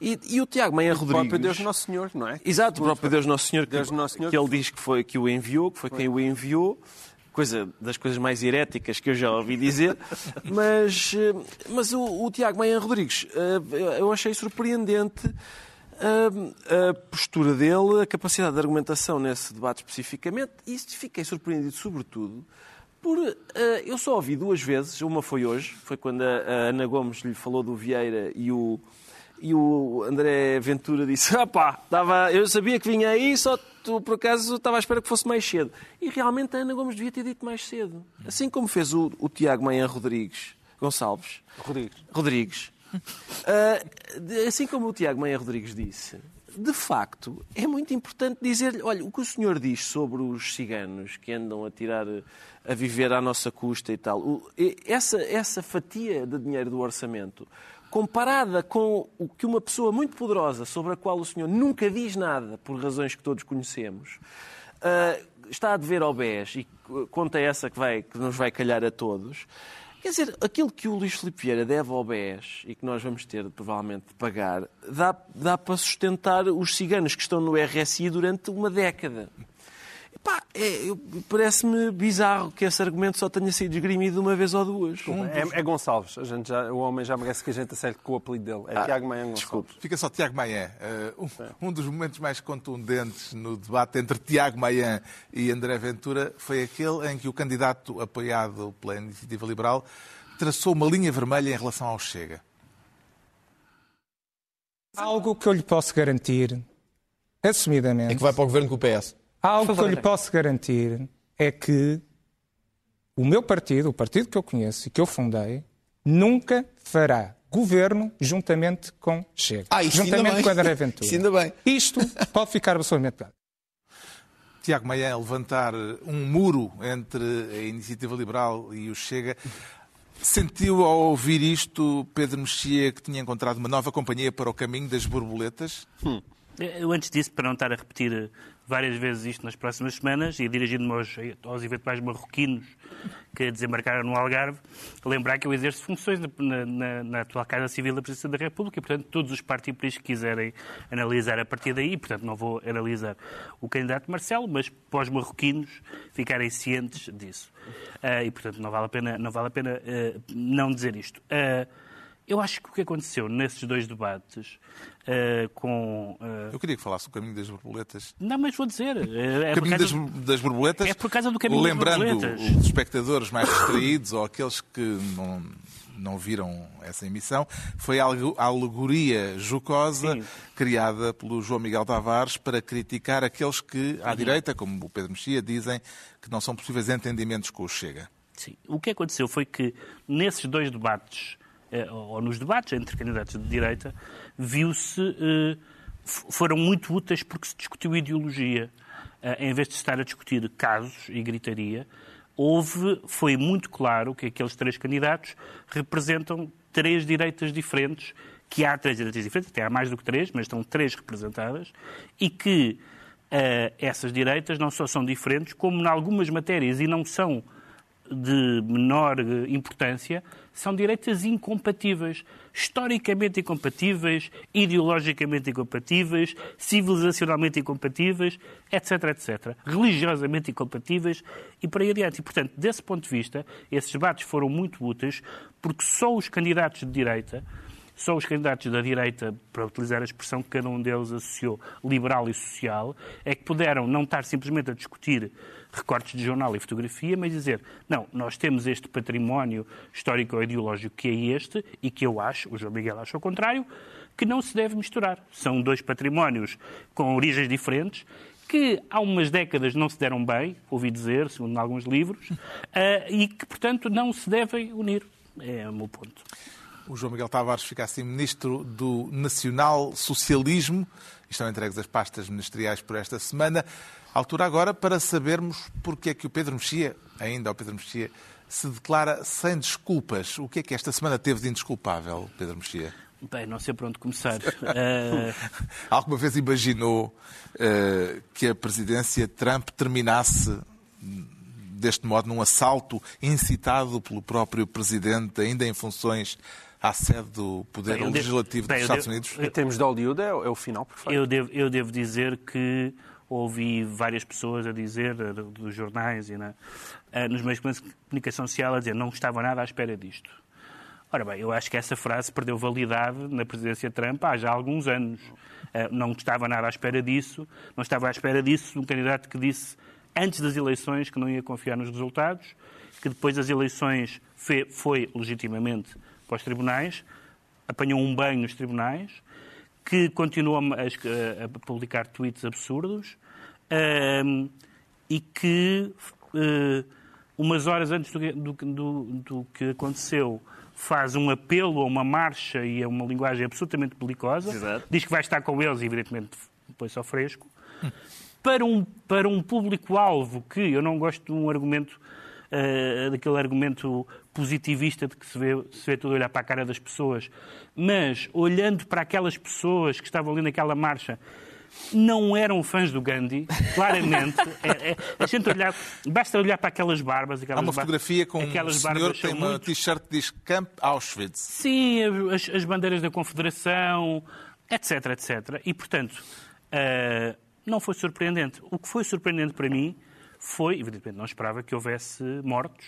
E, e o Tiago Meia Rodrigues... Deus Nosso Senhor, não é? Exato, o próprio Deus Nosso Senhor, que, Deus Nosso Senhor, que ele diz que, foi, que o enviou, que foi, quem o enviou coisa das coisas mais heréticas que eu já ouvi dizer, mas, eh, mas o, o Tiago Meia Rodrigues, eh, eu achei surpreendente a, a, postura dele, a capacidade de argumentação nesse debate especificamente, e fiquei surpreendido, sobretudo, por. Eu só ouvi duas vezes, uma foi hoje, foi quando a Ana Gomes lhe falou do Vieira e o, e o André Ventura disse: ah pá, estava, eu sabia que vinha aí, só tu, por acaso estava à espera que fosse mais cedo. E realmente a Ana Gomes devia ter dito mais cedo. Assim como fez o, o Tiago Manhã Rodrigues, Gonçalves. Rodrigues. Rodrigues. Uh, assim como o Tiago Manhã Rodrigues disse, de facto, é muito importante dizer-lhe: olha, o que o senhor diz sobre os ciganos que andam a tirar, a viver à nossa custa e tal, essa, essa fatia de dinheiro do orçamento comparada com o que uma pessoa muito poderosa, sobre a qual o senhor nunca diz nada, por razões que todos conhecemos, uh, está a dever ao BES, e conta essa que, vai, que nos vai calhar a todos, Quer dizer, aquilo que o Luís Filipe Vieira deve ao BES e que nós vamos ter provavelmente de pagar, dá, dá para sustentar os ciganos que estão no RSI durante uma década. Pá, é, parece-me bizarro que esse argumento só tenha sido esgrimido uma vez ou duas. É, é Gonçalves. A gente já, o homem já merece que a gente acerte com o apelido dele. É ah, Tiago Maia Gonçalves. Desculpe. Fica só Tiago Maia. Uh, um, um, dos momentos mais contundentes no debate entre Tiago Maia e André Ventura foi aquele em que o candidato apoiado pela Iniciativa Liberal traçou uma linha vermelha em relação ao Chega. Algo que eu lhe posso garantir, assumidamente. É que vai para o governo com o PS. Algo que eu lhe posso garantir é que o meu partido, o partido que eu conheço e que eu fundei, nunca fará governo juntamente com Chega. Ah, juntamente com André Ventura. Isso ainda bem. Isto pode ficar absolutamente claro. Tiago Maia levantar um muro entre a Iniciativa Liberal e o Chega. Sentiu ao ouvir isto, Pedro Mexia, que tinha encontrado uma nova companhia para o caminho das borboletas? Hum. Eu, antes disso, para não estar a repetir várias vezes isto nas próximas semanas e dirigindo-me aos, aos eventuais marroquinos que desembarcaram no Algarve, lembrar que eu exerço funções na, na, na atual Casa Civil da Presidência da República e, portanto, todos os partidos que quiserem analisar a partir daí, portanto, não vou analisar o candidato Marcelo, mas os marroquinos ficarem cientes disso. Uh, e, portanto, não vale a pena não, vale a pena, uh, não dizer isto. Uh, eu acho que o que aconteceu nesses dois debates uh, com. Uh... Eu queria que falasse o caminho das borboletas. Não, mas vou dizer. É, o caminho das, das, borboletas. É por causa do caminho lembrando das borboletas. Lembrando os espectadores mais distraídos ou aqueles que não, não viram essa emissão, foi a alegoria jocosa Sim. criada pelo João Miguel Tavares para criticar aqueles que, à direita, como o Pedro Mexia, dizem que não são possíveis entendimentos com o Chega. Sim. O que aconteceu foi que nesses dois debates eh, ou nos debates entre candidatos de direita, viu-se, eh, foram muito úteis porque se discutiu ideologia. Eh, em vez de estar a discutir casos e gritaria, houve, foi muito claro que aqueles três candidatos representam três direitas diferentes, que há três direitas diferentes, até há mais do que três, mas estão três representadas, e que uh, essas direitas não só são diferentes, como em algumas matérias, e não são de menor importância, são direitas incompatíveis, historicamente incompatíveis, ideologicamente incompatíveis, civilizacionalmente incompatíveis, etc, etc. Religiosamente incompatíveis e por aí adiante. E, portanto, desse ponto de vista, esses debates foram muito úteis porque só os candidatos de direita só os candidatos da direita, para utilizar a expressão que cada um deles associou, liberal e social, é que puderam não estar simplesmente a discutir recortes de jornal e fotografia, mas dizer, não, nós temos este património histórico-ideológico que é este e que eu acho, o João Miguel acha o contrário, que não se deve misturar. São dois patrimónios com origens diferentes, que há umas décadas não se deram bem, ouvi dizer, segundo alguns livros, uh, e que, portanto, não se devem unir. É o meu ponto. O João Miguel Tavares fica assim ministro do Nacional Socialismo. Estão entregues as pastas ministeriais por esta semana. Altura agora para sabermos porque é que o Pedro Mexia, ainda o Pedro Mexia, se declara sem desculpas. O que é que esta semana teve de indesculpável, Pedro Mexia? Bem, não sei por onde começar. uh... Alguma vez imaginou uh, que a presidência Trump terminasse deste modo num assalto incitado pelo próprio presidente, ainda em funções à sede do Poder bem, Legislativo devo, dos Estados devo, Unidos? Em termos de Hollywood, é, é o final perfeito. Eu devo, eu devo dizer que ouvi várias pessoas a dizer, eh, dos jornais e na, eh, nos meios de comunicação social, a dizer não estava nada à espera disto. Ora bem, eu acho que essa frase perdeu validade na presidência Trump há já alguns anos. Eh, não estava nada à espera disso, não estava à espera disso um candidato que disse antes das eleições que não ia confiar nos resultados, que depois das eleições foi legitimamente para os tribunais, apanhou um banho nos tribunais, que continua a, a publicar tweets absurdos um, e que, uh, umas horas antes do, do, do, do, que aconteceu, faz um apelo a uma marcha e a uma linguagem absolutamente belicosa. Exato. Diz que vai estar com eles, e evidentemente põe-se ao fresco. Para um, para um público-alvo que eu não gosto de um argumento uh, daquele argumento positivista de que se vê, se vê tudo olhar para a cara das pessoas, mas olhando para aquelas pessoas que estavam ali naquela marcha, não eram fãs do Gandhi, claramente. é, é, a gente olhar, basta olhar para aquelas barbas. Aquelas Há uma fotografia com um senhor que tem uma muito... t-shirt que diz Camp Auschwitz. Sim, as, as, bandeiras da Confederação, etc, etc. E, portanto, uh, não foi surpreendente. O que foi surpreendente para mim foi, evidentemente, não esperava que houvesse mortos.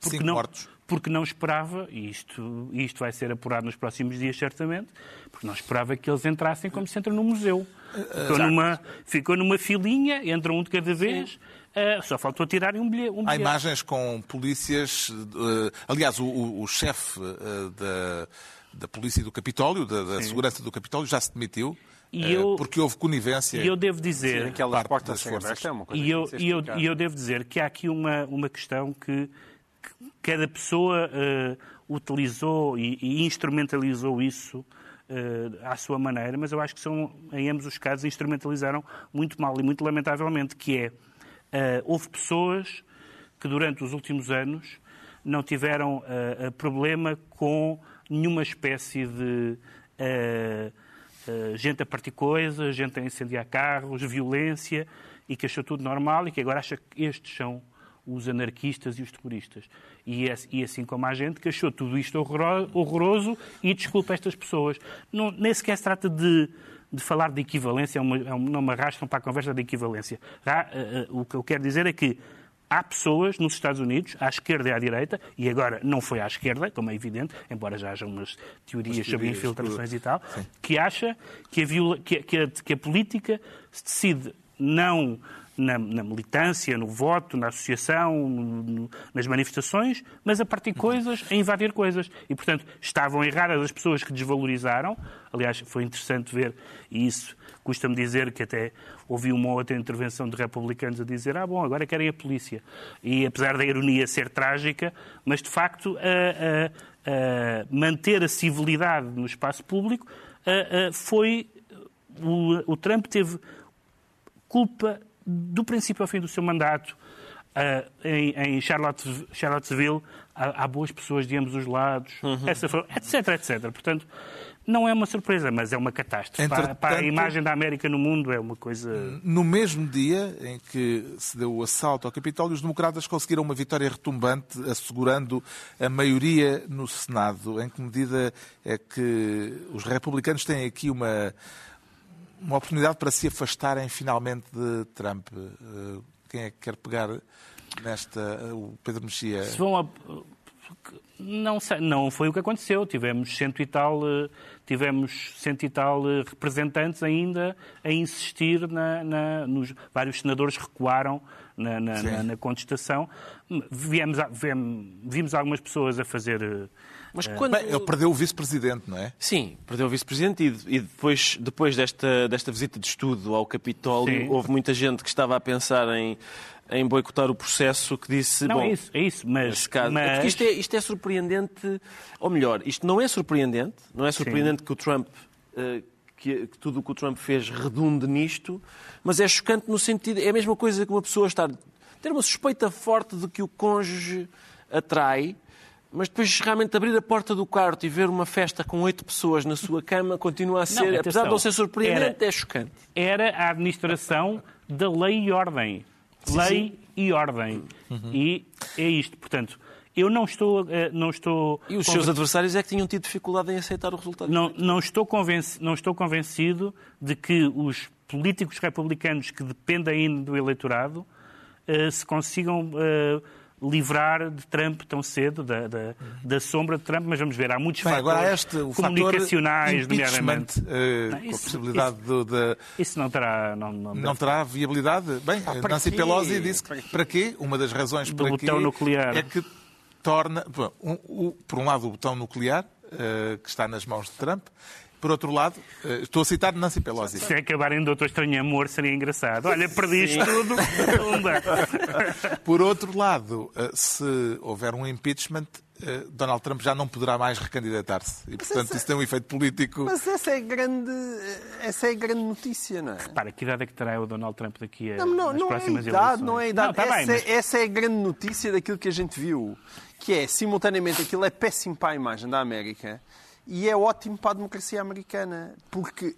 Porque Cinco não, mortos. Porque não esperava, e isto, isto vai ser apurado nos próximos dias, certamente, porque não esperava que eles entrassem como se entra no museu. Ficou numa, ficou numa filinha, entra um de cada vez. Uh, só faltou tirarem um bilhete. Um bilhete. Há imagens com polícias. Uh, aliás, o, o, o chefe uh, da, da polícia do Capitólio, da, da segurança do Capitólio, já se demitiu. E eh, eu, porque houve conivência. E eu devo dizer. Sim, aquelas portas forças. É e eu, e, eu, e eu devo dizer que há aqui uma, uma questão que, que cada pessoa uh, utilizou e, e, instrumentalizou isso uh, à sua maneira, mas eu acho que são, em ambos os casos, instrumentalizaram muito mal e muito lamentavelmente, que é, uh, houve pessoas que durante os últimos anos não tiveram uh, problema com nenhuma espécie de uh, gente a partir coisas, gente a incendiar carros, violência, e que achou tudo normal e que agora acha que estes são os anarquistas e os terroristas. E, é, e assim como há gente que achou tudo isto horroroso e desculpa estas pessoas. Não, nem sequer se trata de, de falar de equivalência, é uma, é uma, não me arrastam para a conversa de equivalência. Uh, uh, o que eu quero dizer é que há pessoas nos Estados Unidos, à esquerda e à direita, e agora não foi à esquerda, como é evidente, embora já haja umas teorias, teorias sobre infiltrações por... e tal, Sim. que acha que a, que, a, que a política se decide não na, na, militância, no voto, na associação, no, nas manifestações, mas a partir coisas, a invadir coisas. E, portanto, estavam erradas as pessoas que desvalorizaram. Aliás, foi interessante ver, e isso custa-me dizer que até ouvi uma outra intervenção de republicanos a dizer ah, bom, agora querem a polícia. E apesar da ironia ser trágica, mas de facto a, a, a manter a civilidade no espaço público foi... O, o Trump teve culpa do princípio ao fim do seu mandato. Uh, em, em Charlotte, Charlottesville há, há, boas pessoas de ambos os lados, uhum. essa etc, etc. Portanto, não é uma surpresa, mas é uma catástrofe. Para, para, a imagem da América no mundo é uma coisa. No mesmo dia em que se deu o assalto ao Capitólio, os democratas conseguiram uma vitória retumbante, assegurando a maioria no Senado. Em que medida é que os republicanos têm aqui uma uma oportunidade para se afastarem finalmente de Trump. Eh, quem é que quer pegar nesta. Eh, o Pedro Mexia? Se vão a... Não, não foi o que aconteceu. Tivemos cento e tal, eh, tivemos cento e tal representantes ainda a insistir na, na nos vários senadores recuaram na, na, na contestação. Viemos, vimos algumas pessoas a fazer mas é. quando... Bem, ele perdeu o vice-presidente, não é? Sim, perdeu o vice-presidente e, e, depois, depois desta, desta visita de estudo ao Capitólio, Sim. houve muita gente que estava a pensar em, em boicotar o processo que disse. Não, bom, é isso, é isso, mas. Caso, mas... É isto, é, isto é surpreendente, ou melhor, isto não é surpreendente, não é surpreendente Sim. que o Trump. Uh, que, que, tudo o que o Trump fez redunde nisto, mas é chocante no sentido. É a mesma coisa que uma pessoa estar. ter uma suspeita forte de que o cônjuge atrai mas depois realmente abrir a porta do quarto e ver uma festa com oito pessoas na sua cama continua a ser, não, apesar de não ser surpreendente, era, é chocante. Era a administração da lei e ordem. Sim, lei sim. e ordem. Uhum. E é isto. Portanto, eu não estou, eh, não estou. E os seus adversários é que tinham tido dificuldade em aceitar o resultado. Não, não, estou, convencido, não estou convencido de que os políticos republicanos que dependem do eleitorado uh, se consigam. Livrar de Trump tão cedo, da, da, da, sombra de Trump, mas vamos ver, há muitos Bem, fatores agora este, o comunicacionais, nomeadamente. Uh, não, isso, com a possibilidade isso, de, Isso não terá... Não, não, não terá viabilidade? Bem, ah, Nancy quê? Pelosi disse que para quê? Uma das razões do para botão quê nuclear. é que torna... Um, um, por um lado, o botão nuclear, uh, que está nas mãos de Trump, por outro lado, eh, estou a citar Nancy Pelosi. Se acabarem Doutor Estranho Amor, seria engraçado. Olha, perdiste tudo. por outro lado, eh, se houver um impeachment, eh, Donald Trump já não poderá mais recandidatar-se. E, portanto, essa... isso tem um efeito político. Mas essa é grande, essa é grande notícia, não é? Repara, que idade é que terá o Donald Trump daqui a não, não, nas não próximas é idade, eleições? Não é idade, não, tá essa, bem, mas... essa é a grande notícia daquilo que a gente viu. Que é, simultaneamente, aquilo é péssimo para a imagem da América e é ótimo para a democracia americana, porque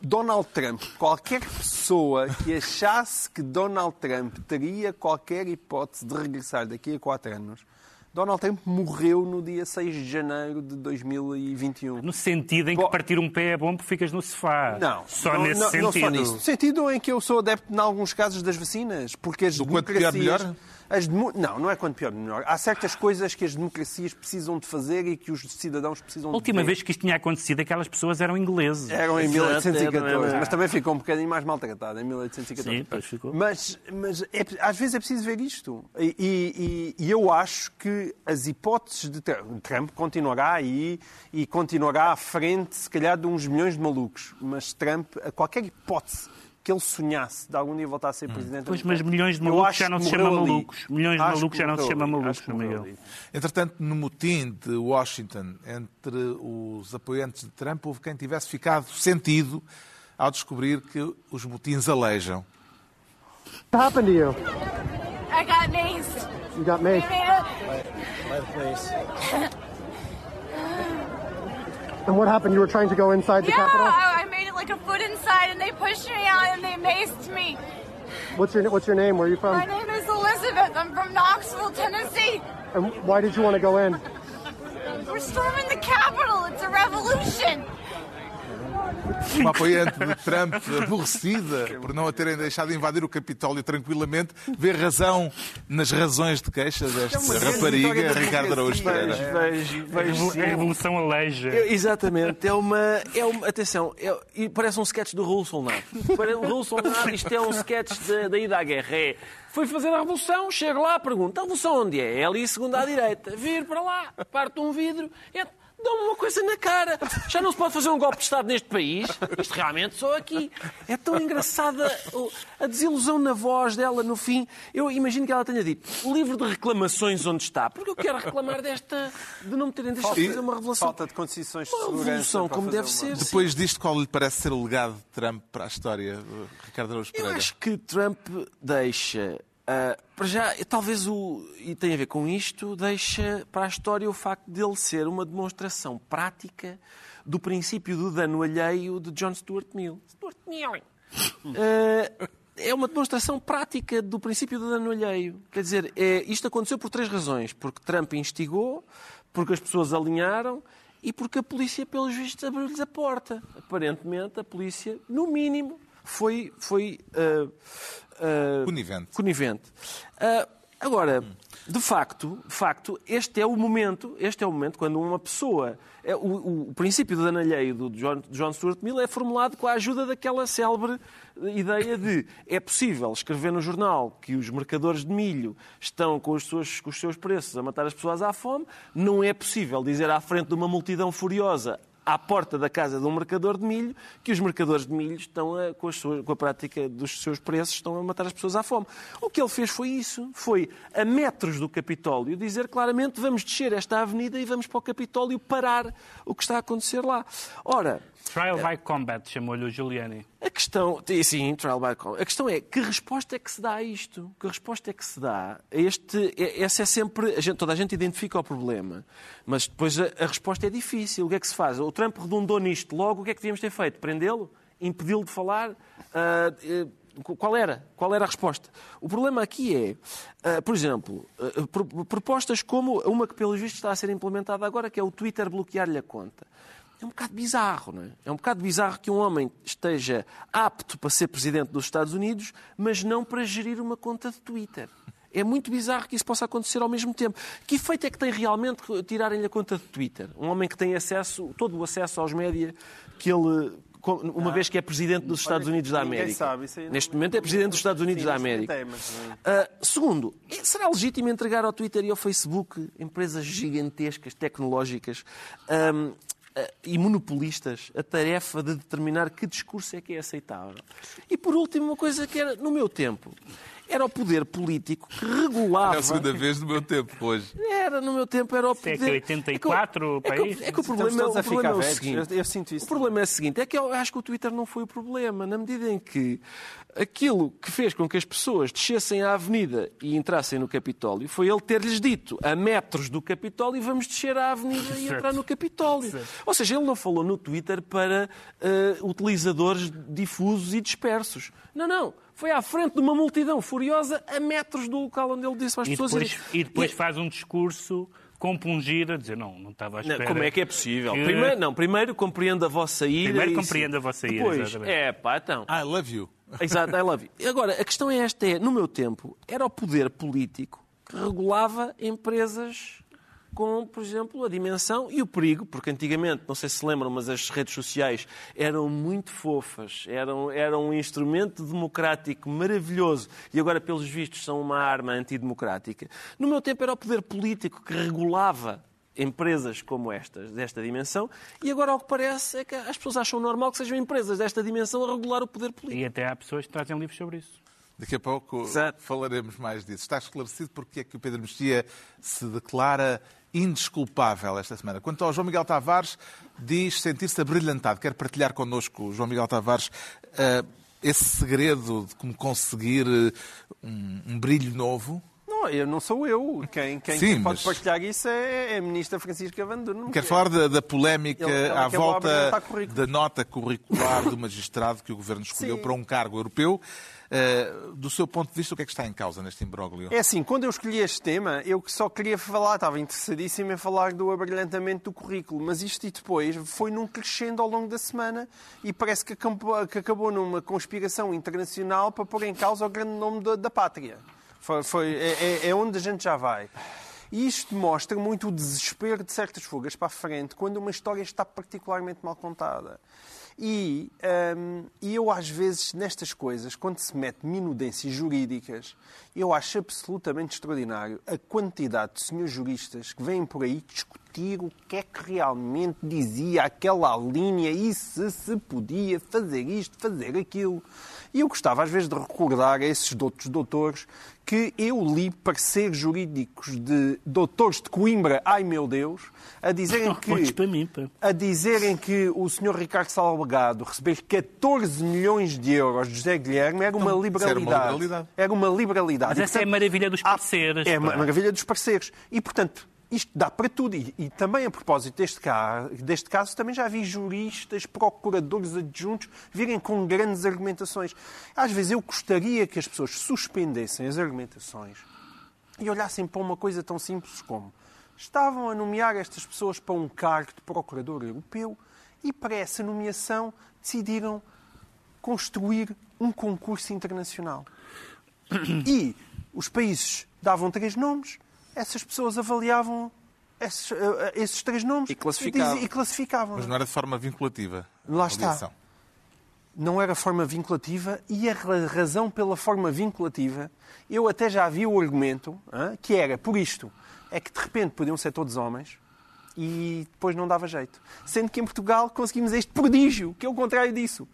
Donald Trump, qualquer pessoa que achasse que Donald Trump teria qualquer hipótese de regressar daqui a quatro anos, Donald Trump morreu no dia 6 de janeiro de 2021. No sentido em que partir um pé é bom porque ficas no sofá. Não. Só não, nesse não, sentido. Não só nisso. No sentido em que eu sou adepto, em alguns casos, das vacinas. Porque as Do democracias... quanto pior, melhor? As demo... Não, não é quanto pior, melhor. Há certas coisas que as democracias precisam de fazer e que os cidadãos precisam de A última vez que isto tinha acontecido, aquelas pessoas eram ingleses. Eram em 1814, mas também ficou um bocadinho mais maltratado em 1814. Sim, pois ficou. Mas, mas é, às vezes é preciso ver isto. E, e, e, eu acho que as hipóteses de Trump continuará aí e continuará à frente, se calhar, de uns milhões de malucos. Mas Trump, a qualquer hipótese que ele sonhasse de algum dia voltar a ser hum. presidente. Pois, mas milhões de malucos já não se chamam malucos. Milhões de malucos já não se chamam malucos, Miguel. Entretanto, no motim de Washington, entre os apoiantes de Trump, houve quem tivesse ficado sentido ao descobrir que os motins alejam. What happened to you? I got mace. You got mace? By the place. And what happened? You were trying to go inside the yeah, Capitol? I, I put inside and they pushed me out and they maced me. What's your What's your name? Where are you from? My name is Elizabeth. I'm from Knoxville, Tennessee. And why did you want to go in? We're storming the Capitol. It's a revolution. Uma apoiante de Trump, aborrecida por não a terem deixado invadir o Capitólio tranquilamente, vê razão nas razões de queixa desta rapariga, Ricardo Araújo Pereira. Vejo, vejo, A revolução aleija. Eu- exatamente, é uma, é uma. Atenção, é- parece um sketch do Raul Solnado. Para o Raul Solnado, isto é um sketch da, da ida à guerra. É, foi fazer a revolução, chega lá, pergunta: a revolução onde é? É ali, segunda à direita. Vir para lá, parte um vidro, entra. Dá-me uma coisa na cara. Já não se pode fazer um golpe de Estado neste país. Isto realmente só aqui. É tão engraçada a desilusão na voz dela no fim. Eu imagino que ela tenha dito: livro de reclamações onde está? Porque eu quero reclamar desta. de não me terem deixado Falta- fazer uma revolução. Falta de condições de Uma segurança. revolução para como deve uma- ser. Depois disto, qual lhe parece ser o legado de Trump para a história, Ricardo Araújo Eu Pereira? acho que Trump deixa, ah, para já, talvez o, e tem a ver com isto, deixa para a história o facto dele ser uma demonstração prática do princípio do dano alheio de John Stuart Mill. Stuart Mill. Ah, é uma demonstração prática do princípio do dano alheio. Quer dizer, é, isto aconteceu por três razões. Porque Trump instigou, porque as pessoas alinharam e porque a polícia, pelos vistos, abriu-lhes a porta. Aparentemente, a polícia, no mínimo, foi, foi ah, ah, Conivente. conivente. Ah, agora, de facto, de facto, este é o momento, este é o momento quando uma pessoa, é, o, o- princípio do dano alheio do John, John Stuart Mill é formulado com a ajuda daquela célebre ideia de é possível escrever no jornal que os mercadores de milho estão com os, seus, com os seus preços a matar as pessoas à fome, não é possível dizer à frente de uma multidão furiosa à porta da casa de um mercador de milho que os mercadores de milho estão a, com, as suas- com a prática dos seus preços estão a matar as pessoas à fome. O que ele fez foi isso, foi a metros do Capitólio dizer claramente vamos descer esta avenida e vamos para o Capitólio parar o que está a acontecer lá. Ora, Trial by Combat, chamou-lhe o Giuliani. a questão, sim, trial by call. A questão é que resposta é que se dá a isto? Que resposta é que se dá? a Este, é- essa é sempre. a gente- toda a gente identifica o problema, mas depois a, a resposta é difícil. O que é que se faz? O Trump redundou nisto. Logo, o que é que devíamos ter feito? Prendê-lo? Impedi-lo de falar? Ah, eh, qual era? Qual era a resposta? O problema aqui é, ah, por exemplo, ah, pro- propostas como uma que, pelos vistos, está a ser implementada agora, que é o Twitter bloquear-lhe a conta. É um bocado bizarro, não é? É um bocado bizarro que um homem esteja apto para ser presidente dos Estados Unidos, mas não para gerir uma conta de Twitter. É muito bizarro que isso possa acontecer ao mesmo tempo. Que efeito é que tem realmente tirarem-lhe a conta de Twitter? Um homem que tem acesso, todo o acesso aos média que ele, uma vez que é presidente dos Estados Unidos da América. sabe, Neste momento é presidente dos Estados Unidos da América. é, Ah, segundo, será legítimo entregar ao Twitter e ao Facebook empresas gigantescas, tecnológicas ah, e monopolistas a tarefa de determinar que discurso é que é aceitável? E por último, uma coisa que era, no meu tempo, era o poder político que regulava. É a segunda vez no meu tempo hoje. Era, no meu tempo, era o Isso é poder. que 84 é que, país. é que o problema, o problema é o velhos. seguinte. Eu- eu sinto isso O problema é o seguinte: é que eu acho que o Twitter não foi o problema, na medida em que aquilo que fez com que as pessoas descessem à avenida e entrassem no Capitólio foi ele ter-lhes dito a metros do Capitólio vamos descer à avenida e entrar no Capitólio. Ou seja, ele não falou no Twitter para eh, utilizadores difusos e dispersos. Não, não. Foi à frente de uma multidão furiosa a metros do local onde ele disse às E pessoas depois, e depois faz um discurso compungido a dizer não, não estava à Não, espera. como é que é possível? que- Primeiro, não, primeiro compreendo a vossa ira. Primeiro e- compreendo a vossa ira, Depois, exatamente. é pá, então. I love you. Exato, I love you. Agora, a questão é esta: é, no meu tempo, era o poder político que regulava empresas com, por exemplo, a dimensão e o perigo, porque antigamente, não sei se se lembram, mas as redes sociais eram muito fofas, eram, eram um instrumento democrático maravilhoso e agora, pelos vistos, são uma arma antidemocrática. No meu tempo era o poder político que regulava empresas como estas, desta dimensão, e agora, ao que parece, é que as pessoas acham normal que sejam empresas desta dimensão a regular o poder político. E até há pessoas que trazem livros sobre isso. Daqui a pouco Exato. falaremos mais disso. Está esclarecido porque é que o Pedro Mexia se declara indesculpável esta semana. Quanto ao João Miguel Tavares, diz sentir-se abrilhantado. Quer partilhar connosco, João Miguel Tavares, eh, esse segredo de como conseguir eh, um, um brilho novo? Não eu não sou eu. Quem, quem, Sim, quem pode mas- partilhar isso é, é a ministra Francisca Van. Quero falar da, da polémica Ele- ela à volta currículo. da nota curricular do magistrado que o Governo escolheu Sim. para um cargo europeu. Eh, do seu ponto de vista, o que é que está em causa neste imbróglio? É assim, quando eu escolhi este tema, eu só queria falar, estava interessadíssimo em falar do abrilhantamento do currículo, mas isto e depois foi num crescendo ao longo da semana e parece que acabou, que acabou numa conspiração internacional para pôr em causa o grande nome da, da pátria. Foi, foi- é, é- é onde a gente já vai. E isto mostra muito o desespero de certas fugas para a frente quando uma história está particularmente mal contada. E, hum, e eu, às vezes, nestas coisas, quando se mete minudências jurídicas, eu acho absolutamente extraordinário a quantidade de senhores juristas que vêm por aí discutir o que é que realmente dizia aquela linha e se se podia fazer isto, fazer aquilo. E eu gostava, às vezes, de recordar a esses doutos doutores que eu li pareceres jurídicos de doutores de Coimbra, ai meu Deus, a dizerem que a dizerem que o Sr. Ricardo Salgado receber 14 milhões de euros de José Guilherme era uma Então, liberalidade. era uma liberalidade. Era uma liberalidade. Mas E, essa é a maravilha dos parceiros. É a maravilha dos parceiros. E, portanto, isto dá para tudo. E, e também, a propósito deste caso, deste caso, também já vi juristas, procuradores adjuntos virem com grandes argumentações. Às vezes eu gostaria que as pessoas suspendessem as argumentações e olhassem para uma coisa tão simples como estavam a nomear estas pessoas para um cargo de procurador europeu e para essa nomeação decidiram construir um concurso internacional. E os países davam três nomes, essas pessoas avaliavam esses, eh, esses três nomes E classificavam. diziam- e classificavam. Mas não era de forma vinculativa. Lá está. não era forma vinculativa e a ra- razão pela forma vinculativa, eu até já vi o argumento, hã, que era por isto, é que de repente podiam ser todos homens e depois não dava jeito. Sendo que em Portugal conseguimos este prodígio, que é o contrário disso.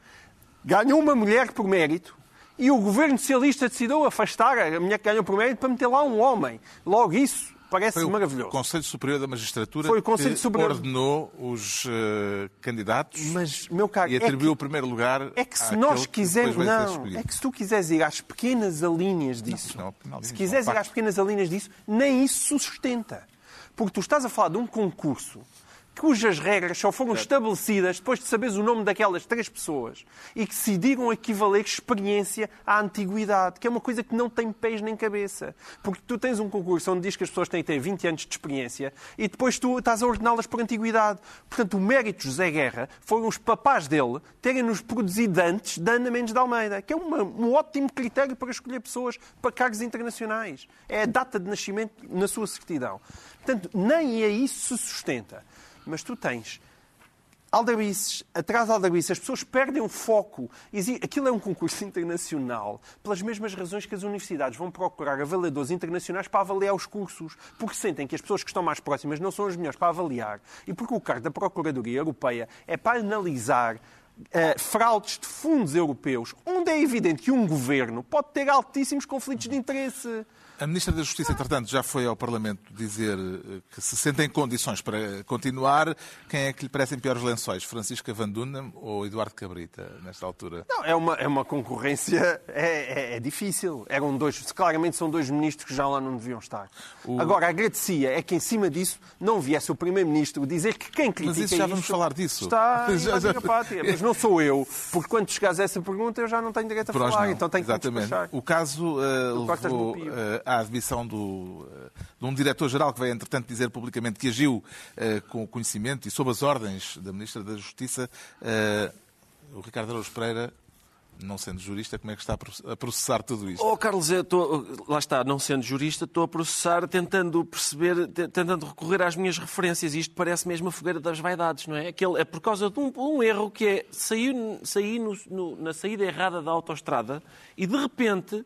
Ganhou uma mulher por mérito e o governo socialista decidiu afastar a mulher que ganhou por mérito para meter lá um homem. Logo isso parece Foi o maravilhoso. Conselho Superior da Magistratura Foi o Conselho que Superior- ordenou os eh, candidatos Mas, meu caro, e é atribuiu que- o primeiro lugar É que se nós quisermos. Não, é que se tu quiseres ir às pequenas alinhas disso, não é opinião, se quiseres é ir às pequenas alinhas disso, nem isso sustenta. Porque tu estás a falar de um concurso cujas regras só foram estabelecidas depois de saberes o nome daquelas três pessoas e que decidiram equivaler experiência à antiguidade, que é uma coisa que não tem pés nem cabeça. Porque tu tens um concurso onde diz que as pessoas têm que ter 20 anos de experiência e depois tu estás a ordená-las por antiguidade. Portanto, o mérito de José Guerra foram os papás dele terem-nos produzido antes de Ana Mendes de Almeida, que é uma- um ótimo critério para escolher pessoas para cargos internacionais. É a data de nascimento na sua certidão. Portanto, nem a isso se sustenta. Mas tu tens aldrabices, atrás de aldrabices, as pessoas perdem o foco. Aquilo é um concurso internacional, pelas mesmas razões que as universidades vão procurar avaliadores internacionais para avaliar os cursos, porque sentem que as pessoas que estão mais próximas não são as melhores para avaliar, e porque o cargo da Procuradoria Europeia é para analisar eh, fraudes de fundos europeus, onde é evidente que um governo pode ter altíssimos conflitos de interesse. A Ministra da Justiça, entretanto, já foi ao Parlamento dizer eh, que se sente em condições para continuar. Quem é que lhe parecem piores lençóis? Francisca Van Dunem ou Eduardo Cabrita, nesta altura? Não, é uma, é uma concorrência, é, é- é difícil. Eram dois, claramente são dois ministros que já lá não deviam estar. Agora, agradecia é que em cima disso não viesse o Primeiro-Ministro dizer que quem critica isso já vamos isto falar disso. Está em Já- pátria. Mas não sou eu, porque quando chegares a essa pergunta eu já não tenho direito a Por falar, então tenho que me Exatamente. O caso cortas levou à admissão do, eh, de um diretor-geral que veio, entretanto, dizer publicamente que agiu eh, com o conhecimento e sob as ordens da Ministra da Justiça. Eh, o Ricardo Araújo Pereira, não sendo jurista, como é que está a proce- a processar tudo isto? Oh, Carlos, eu estou, lá está, não sendo jurista, estou a processar, tentando perceber, te- tentando recorrer às minhas referências. Isto parece mesmo a fogueira das vaidades, não é? Aquele, é por causa de um, um erro que é sair, sair no- no- na saída errada da autoestrada e de repente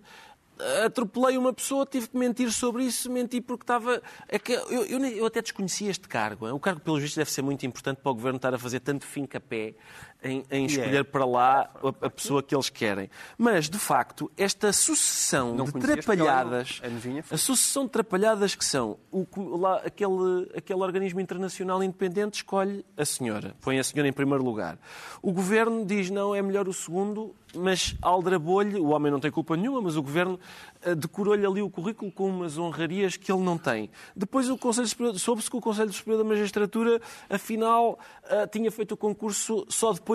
atropelei uma pessoa, tive que mentir sobre isso, menti porque estava. É eu, eu, eu até desconhecia este cargo. hein? O cargo, pelo visto, deve ser muito importante para o governo estar a fazer tanto fim-capé em, em escolher para lá a, a pessoa que eles querem. Mas, de facto, esta sucessão Não de trapalhadas, a sucessão de trapalhadas que são o, lá, aquele, aquele organismo internacional independente escolhe a senhora, põe a senhora em primeiro lugar. O governo diz não, é melhor o segundo, mas aldrabou-lhe, o homem não tem culpa nenhuma, mas o governo eh, decorou-lhe ali o currículo com umas honrarias que ele não tem. Depois o Conselho Superior, soube-se que o Conselho Superior da Magistratura, afinal, uh, tinha feito o concurso só depois,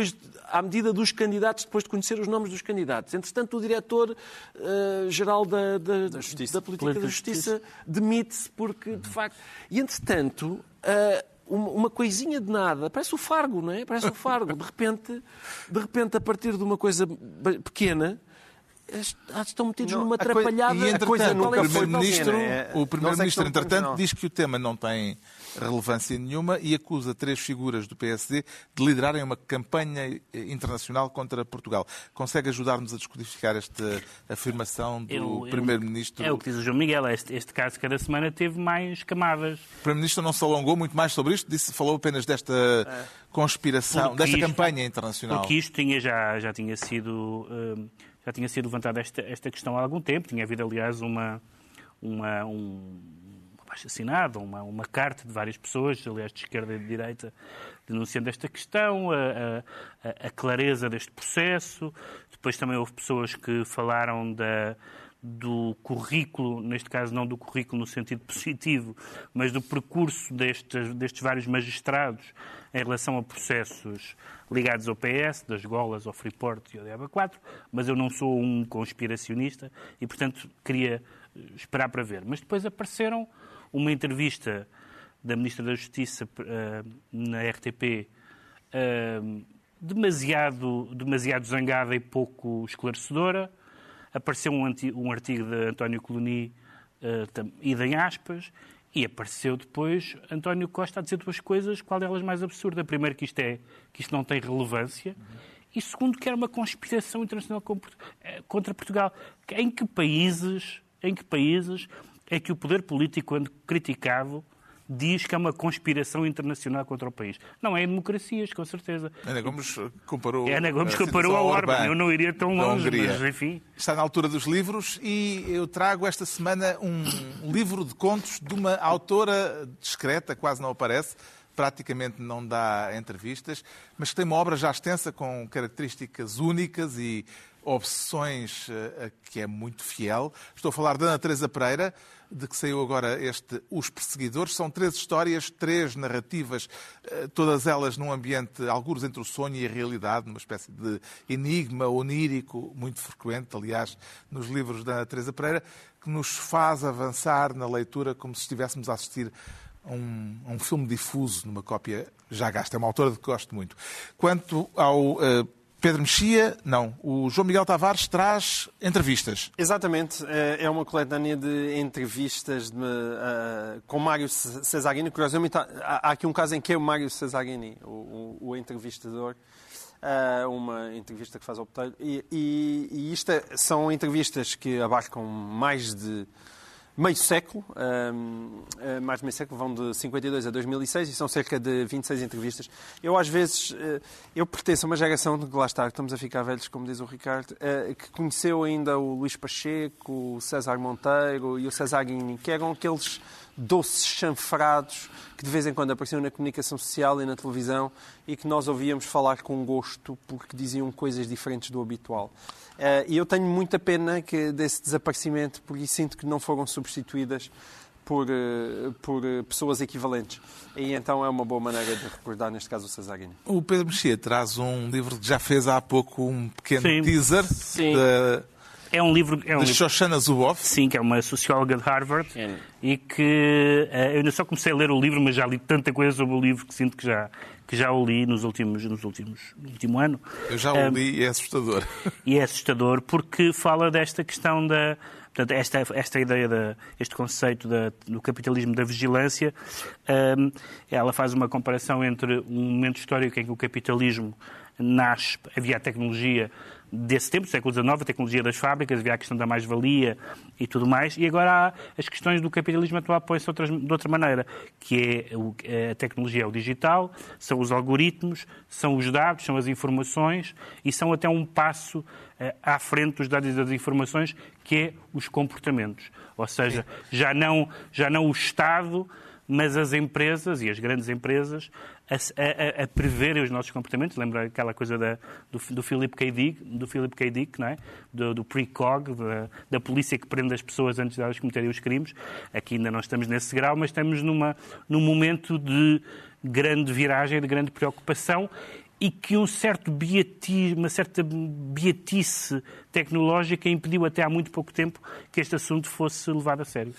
à medida dos candidatos, depois de conhecer os nomes dos candidatos. Entretanto, o diretor-geral uh, da, da, da, Justiça. da Política da Justiça demite-se porque, de facto... E, entretanto... Uh, uma coisinha de nada, parece o Fargo, não é? Parece o Fargo. De repente, de repente, a partir de uma coisa pequena, estão metidos não, numa atrapalhada. E, entretanto, coisa nunca o Primeiro-Ministro, é, o primeiro-ministro, entretanto, diz que o tema não tem relevância nenhuma e acusa três figuras do PSD de liderarem uma campanha internacional contra Portugal. Consegue ajudar-nos a descodificar esta afirmação do Primeiro-Ministro? É o que diz o João Miguel. Este, este caso, cada semana, teve mais camadas. O Primeiro-Ministro não se alongou muito mais sobre isto, disse, falou apenas desta é. conspiração, porque desta isto, campanha internacional. Porque isto tinha, já, já tinha sido. Uh, já tinha sido levantada esta, esta questão há algum tempo. Tinha havido, aliás, uma, uma, um abaixo-assinado, uma, uma carta de várias pessoas, aliás, de esquerda e de direita, denunciando esta questão, a, a, a clareza deste processo. Depois também houve pessoas que falaram da, do currículo, neste caso não do currículo no sentido positivo, mas do percurso destes, destes vários magistrados em relação a processos ligados ao PS, das Golas, ao Freeport e ao Diaba 4, mas eu não sou um conspiracionista e, portanto, queria esperar para ver. Mas depois apareceram uma entrevista da Ministra da Justiça uh, na RTP uh, demasiado, demasiado zangada e pouco esclarecedora. Apareceu um, um artigo de António Coloni, uh, ida em aspas, e apareceu depois António Costa a dizer duas coisas, qual delas mais absurda? Primeiro, que isto, é, que isto não tem relevância, e segundo, que era uma conspiração internacional eh, contra Portugal. Em que países, em que países é que o poder político, quando criticado, diz que é uma conspiração internacional contra o país. Não é em democracias, com certeza. Ana Gomes comparou, Ana Gomes comparou ao Orban. Eu não iria tão longe, mas enfim. Está na altura dos livros e eu trago esta semana um livro de contos de uma autora discreta, quase não aparece, praticamente não dá entrevistas, mas que tem uma obra já extensa com características únicas e obsessões a que é muito fiel. Estou a falar da Ana Teresa Pereira, de que saiu agora este Os Perseguidores. São três histórias, três narrativas, eh, todas elas num ambiente, alguns entre o sonho e a realidade, numa espécie de enigma onírico, muito frequente, aliás, nos livros da Teresa Pereira, que nos faz avançar na leitura como se estivéssemos a assistir a um, um filme difuso, numa cópia já gasta. É uma autora de que gosto muito. Quanto ao uh, Pedro Mexia, não. O João Miguel Tavares traz entrevistas. Exatamente. É, é uma coletânea de entrevistas de, uh, com Mário Cesarini. Curiosamente, há, aqui um caso em que é o Mário Cesarini, o, o, o entrevistador, uh, uma entrevista que faz ao Botelho. E, e, e isto é, são entrevistas que abarcam mais de meio século, uh, mais de meio século, vão de 52 a 2006 e são cerca de 26 entrevistas. Eu, às vezes, uh, eu pertenço a uma geração de, lá está, estamos a ficar velhos, como diz o Ricardo, uh, que conheceu ainda o Luís Pacheco, o César Monteiro e o César Guini, que eram aqueles doces chanfrados que de vez em quando apareciam na comunicação social e na televisão e que nós ouvíamos falar com gosto porque diziam coisas diferentes do habitual. Uh, e eu tenho muita pena que, desse desaparecimento, porque sinto que não foram substituídas por, uh, por uh, pessoas equivalentes. E então é uma boa maneira de recordar, neste caso, o Cesarini. O Pedro Mexia traz um livro que já fez há pouco um pequeno sim, teaser. Sim. De... É um livro. É um de livro, Shoshana Zuboff. Sim, que é uma socióloga de Harvard. É. E que. eu ainda só comecei a ler o livro, mas já li tanta coisa sobre o livro que sinto que já, que já o li nos últimos, nos últimos, no último ano. Eu já o li um, e é assustador. E é assustador porque fala desta questão da. Portanto, esta, esta ideia, de, este conceito da, do capitalismo da vigilância, um, ela faz uma comparação entre um momento histórico em que o capitalismo nasce, havia a tecnologia desse tempo, do século XIX, a tecnologia das fábricas, havia a questão da mais-valia e tudo mais, e agora há as questões do capitalismo atual põem-se de outra maneira, que é a tecnologia é o digital, são os algoritmos, são os dados, são as informações e são até um passo uh, à frente dos dados e das informações, que é os comportamentos. Ou seja, já não, já não o Estado mas as empresas e as grandes empresas a, a, a preverem os nossos comportamentos. Lembra aquela coisa da, do, do Philip K. Dick, do Philip K. Dick não é? do, do pre-cog, da, da, polícia que prende as pessoas antes de elas cometerem os crimes. Aqui ainda não estamos nesse grau, mas estamos numa, num momento de grande viragem, de grande preocupação e que um certo uma certa beatice tecnológica impediu até há muito pouco tempo que este assunto fosse levado a sério.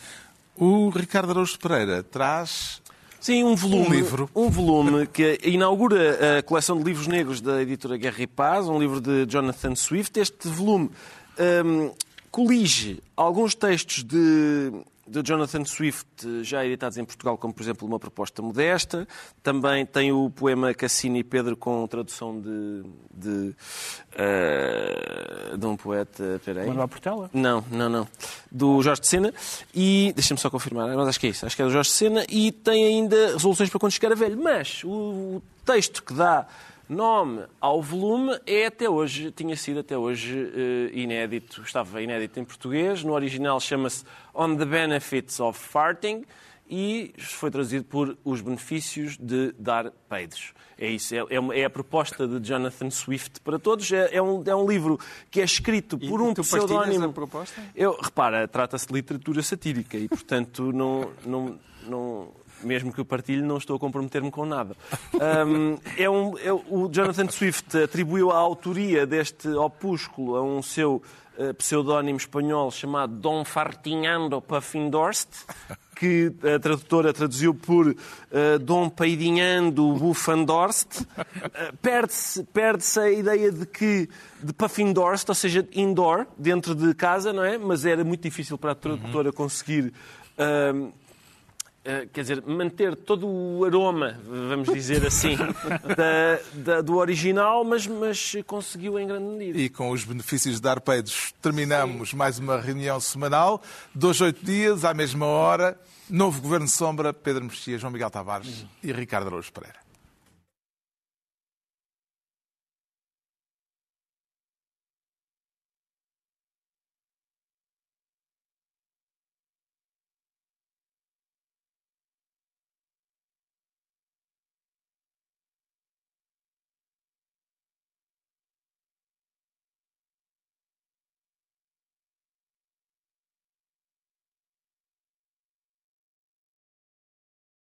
O Ricardo Araújo Pereira traz Sim, um volume, um, livro. um volume que inaugura a coleção de livros negros da editora Guerra e Paz, um livro de Jonathan Swift. Este volume um, colige alguns textos de de Jonathan Swift, já editados em Portugal, como por exemplo Uma Proposta Modesta. Também tem o poema Cassini e Pedro com tradução de, de, uh, de um poeta. Peraí. Manuel Portela? Não, não, não. Do Jorge de Sena. E deixa-me só confirmar, mas acho que é isso. Acho que é do Jorge de Sena. E tem ainda resoluções para quando chegar a velho. Mas o texto que dá nome ao volume é até hoje, tinha sido até hoje eh, inédito, estava inédito em português, no original chama-se On the Benefits of Farting e foi traduzido por Os Benefícios de Dar Peidos. É isso, é, é, é a proposta de Jonathan Swift para todos. É, é, um, é um livro que é escrito por e um tu pseudónimo. a proposta? Eu, repara, trata-se de literatura satírica e, portanto, não, não, não mesmo que eu partilhe, não estou a comprometer-me com nada. Um, é um, é, o Jonathan Swift atribuiu a autoria deste opúsculo a um seu uh, pseudónimo espanhol chamado Dom Fartinhando Puffindorst, que a tradutora traduziu por uh, Dom Peidinhando Bufandorst. Uh, Perde-se perde a ideia de que de Puffindorst, ou seja, indoor, dentro de casa, não é? Mas era muito difícil para a tradutora conseguir uh, eh, quer dizer, manter todo o aroma, vamos dizer assim, da, da, do original, mas, mas conseguiu em grande medida. E com os benefícios de dar peidos, terminamos Sim. mais uma reunião semanal, dois, oito dias, à mesma hora, novo Governo Sombra, Pedro Mexia, João Miguel Tavares e Ricardo Araújo Pereira.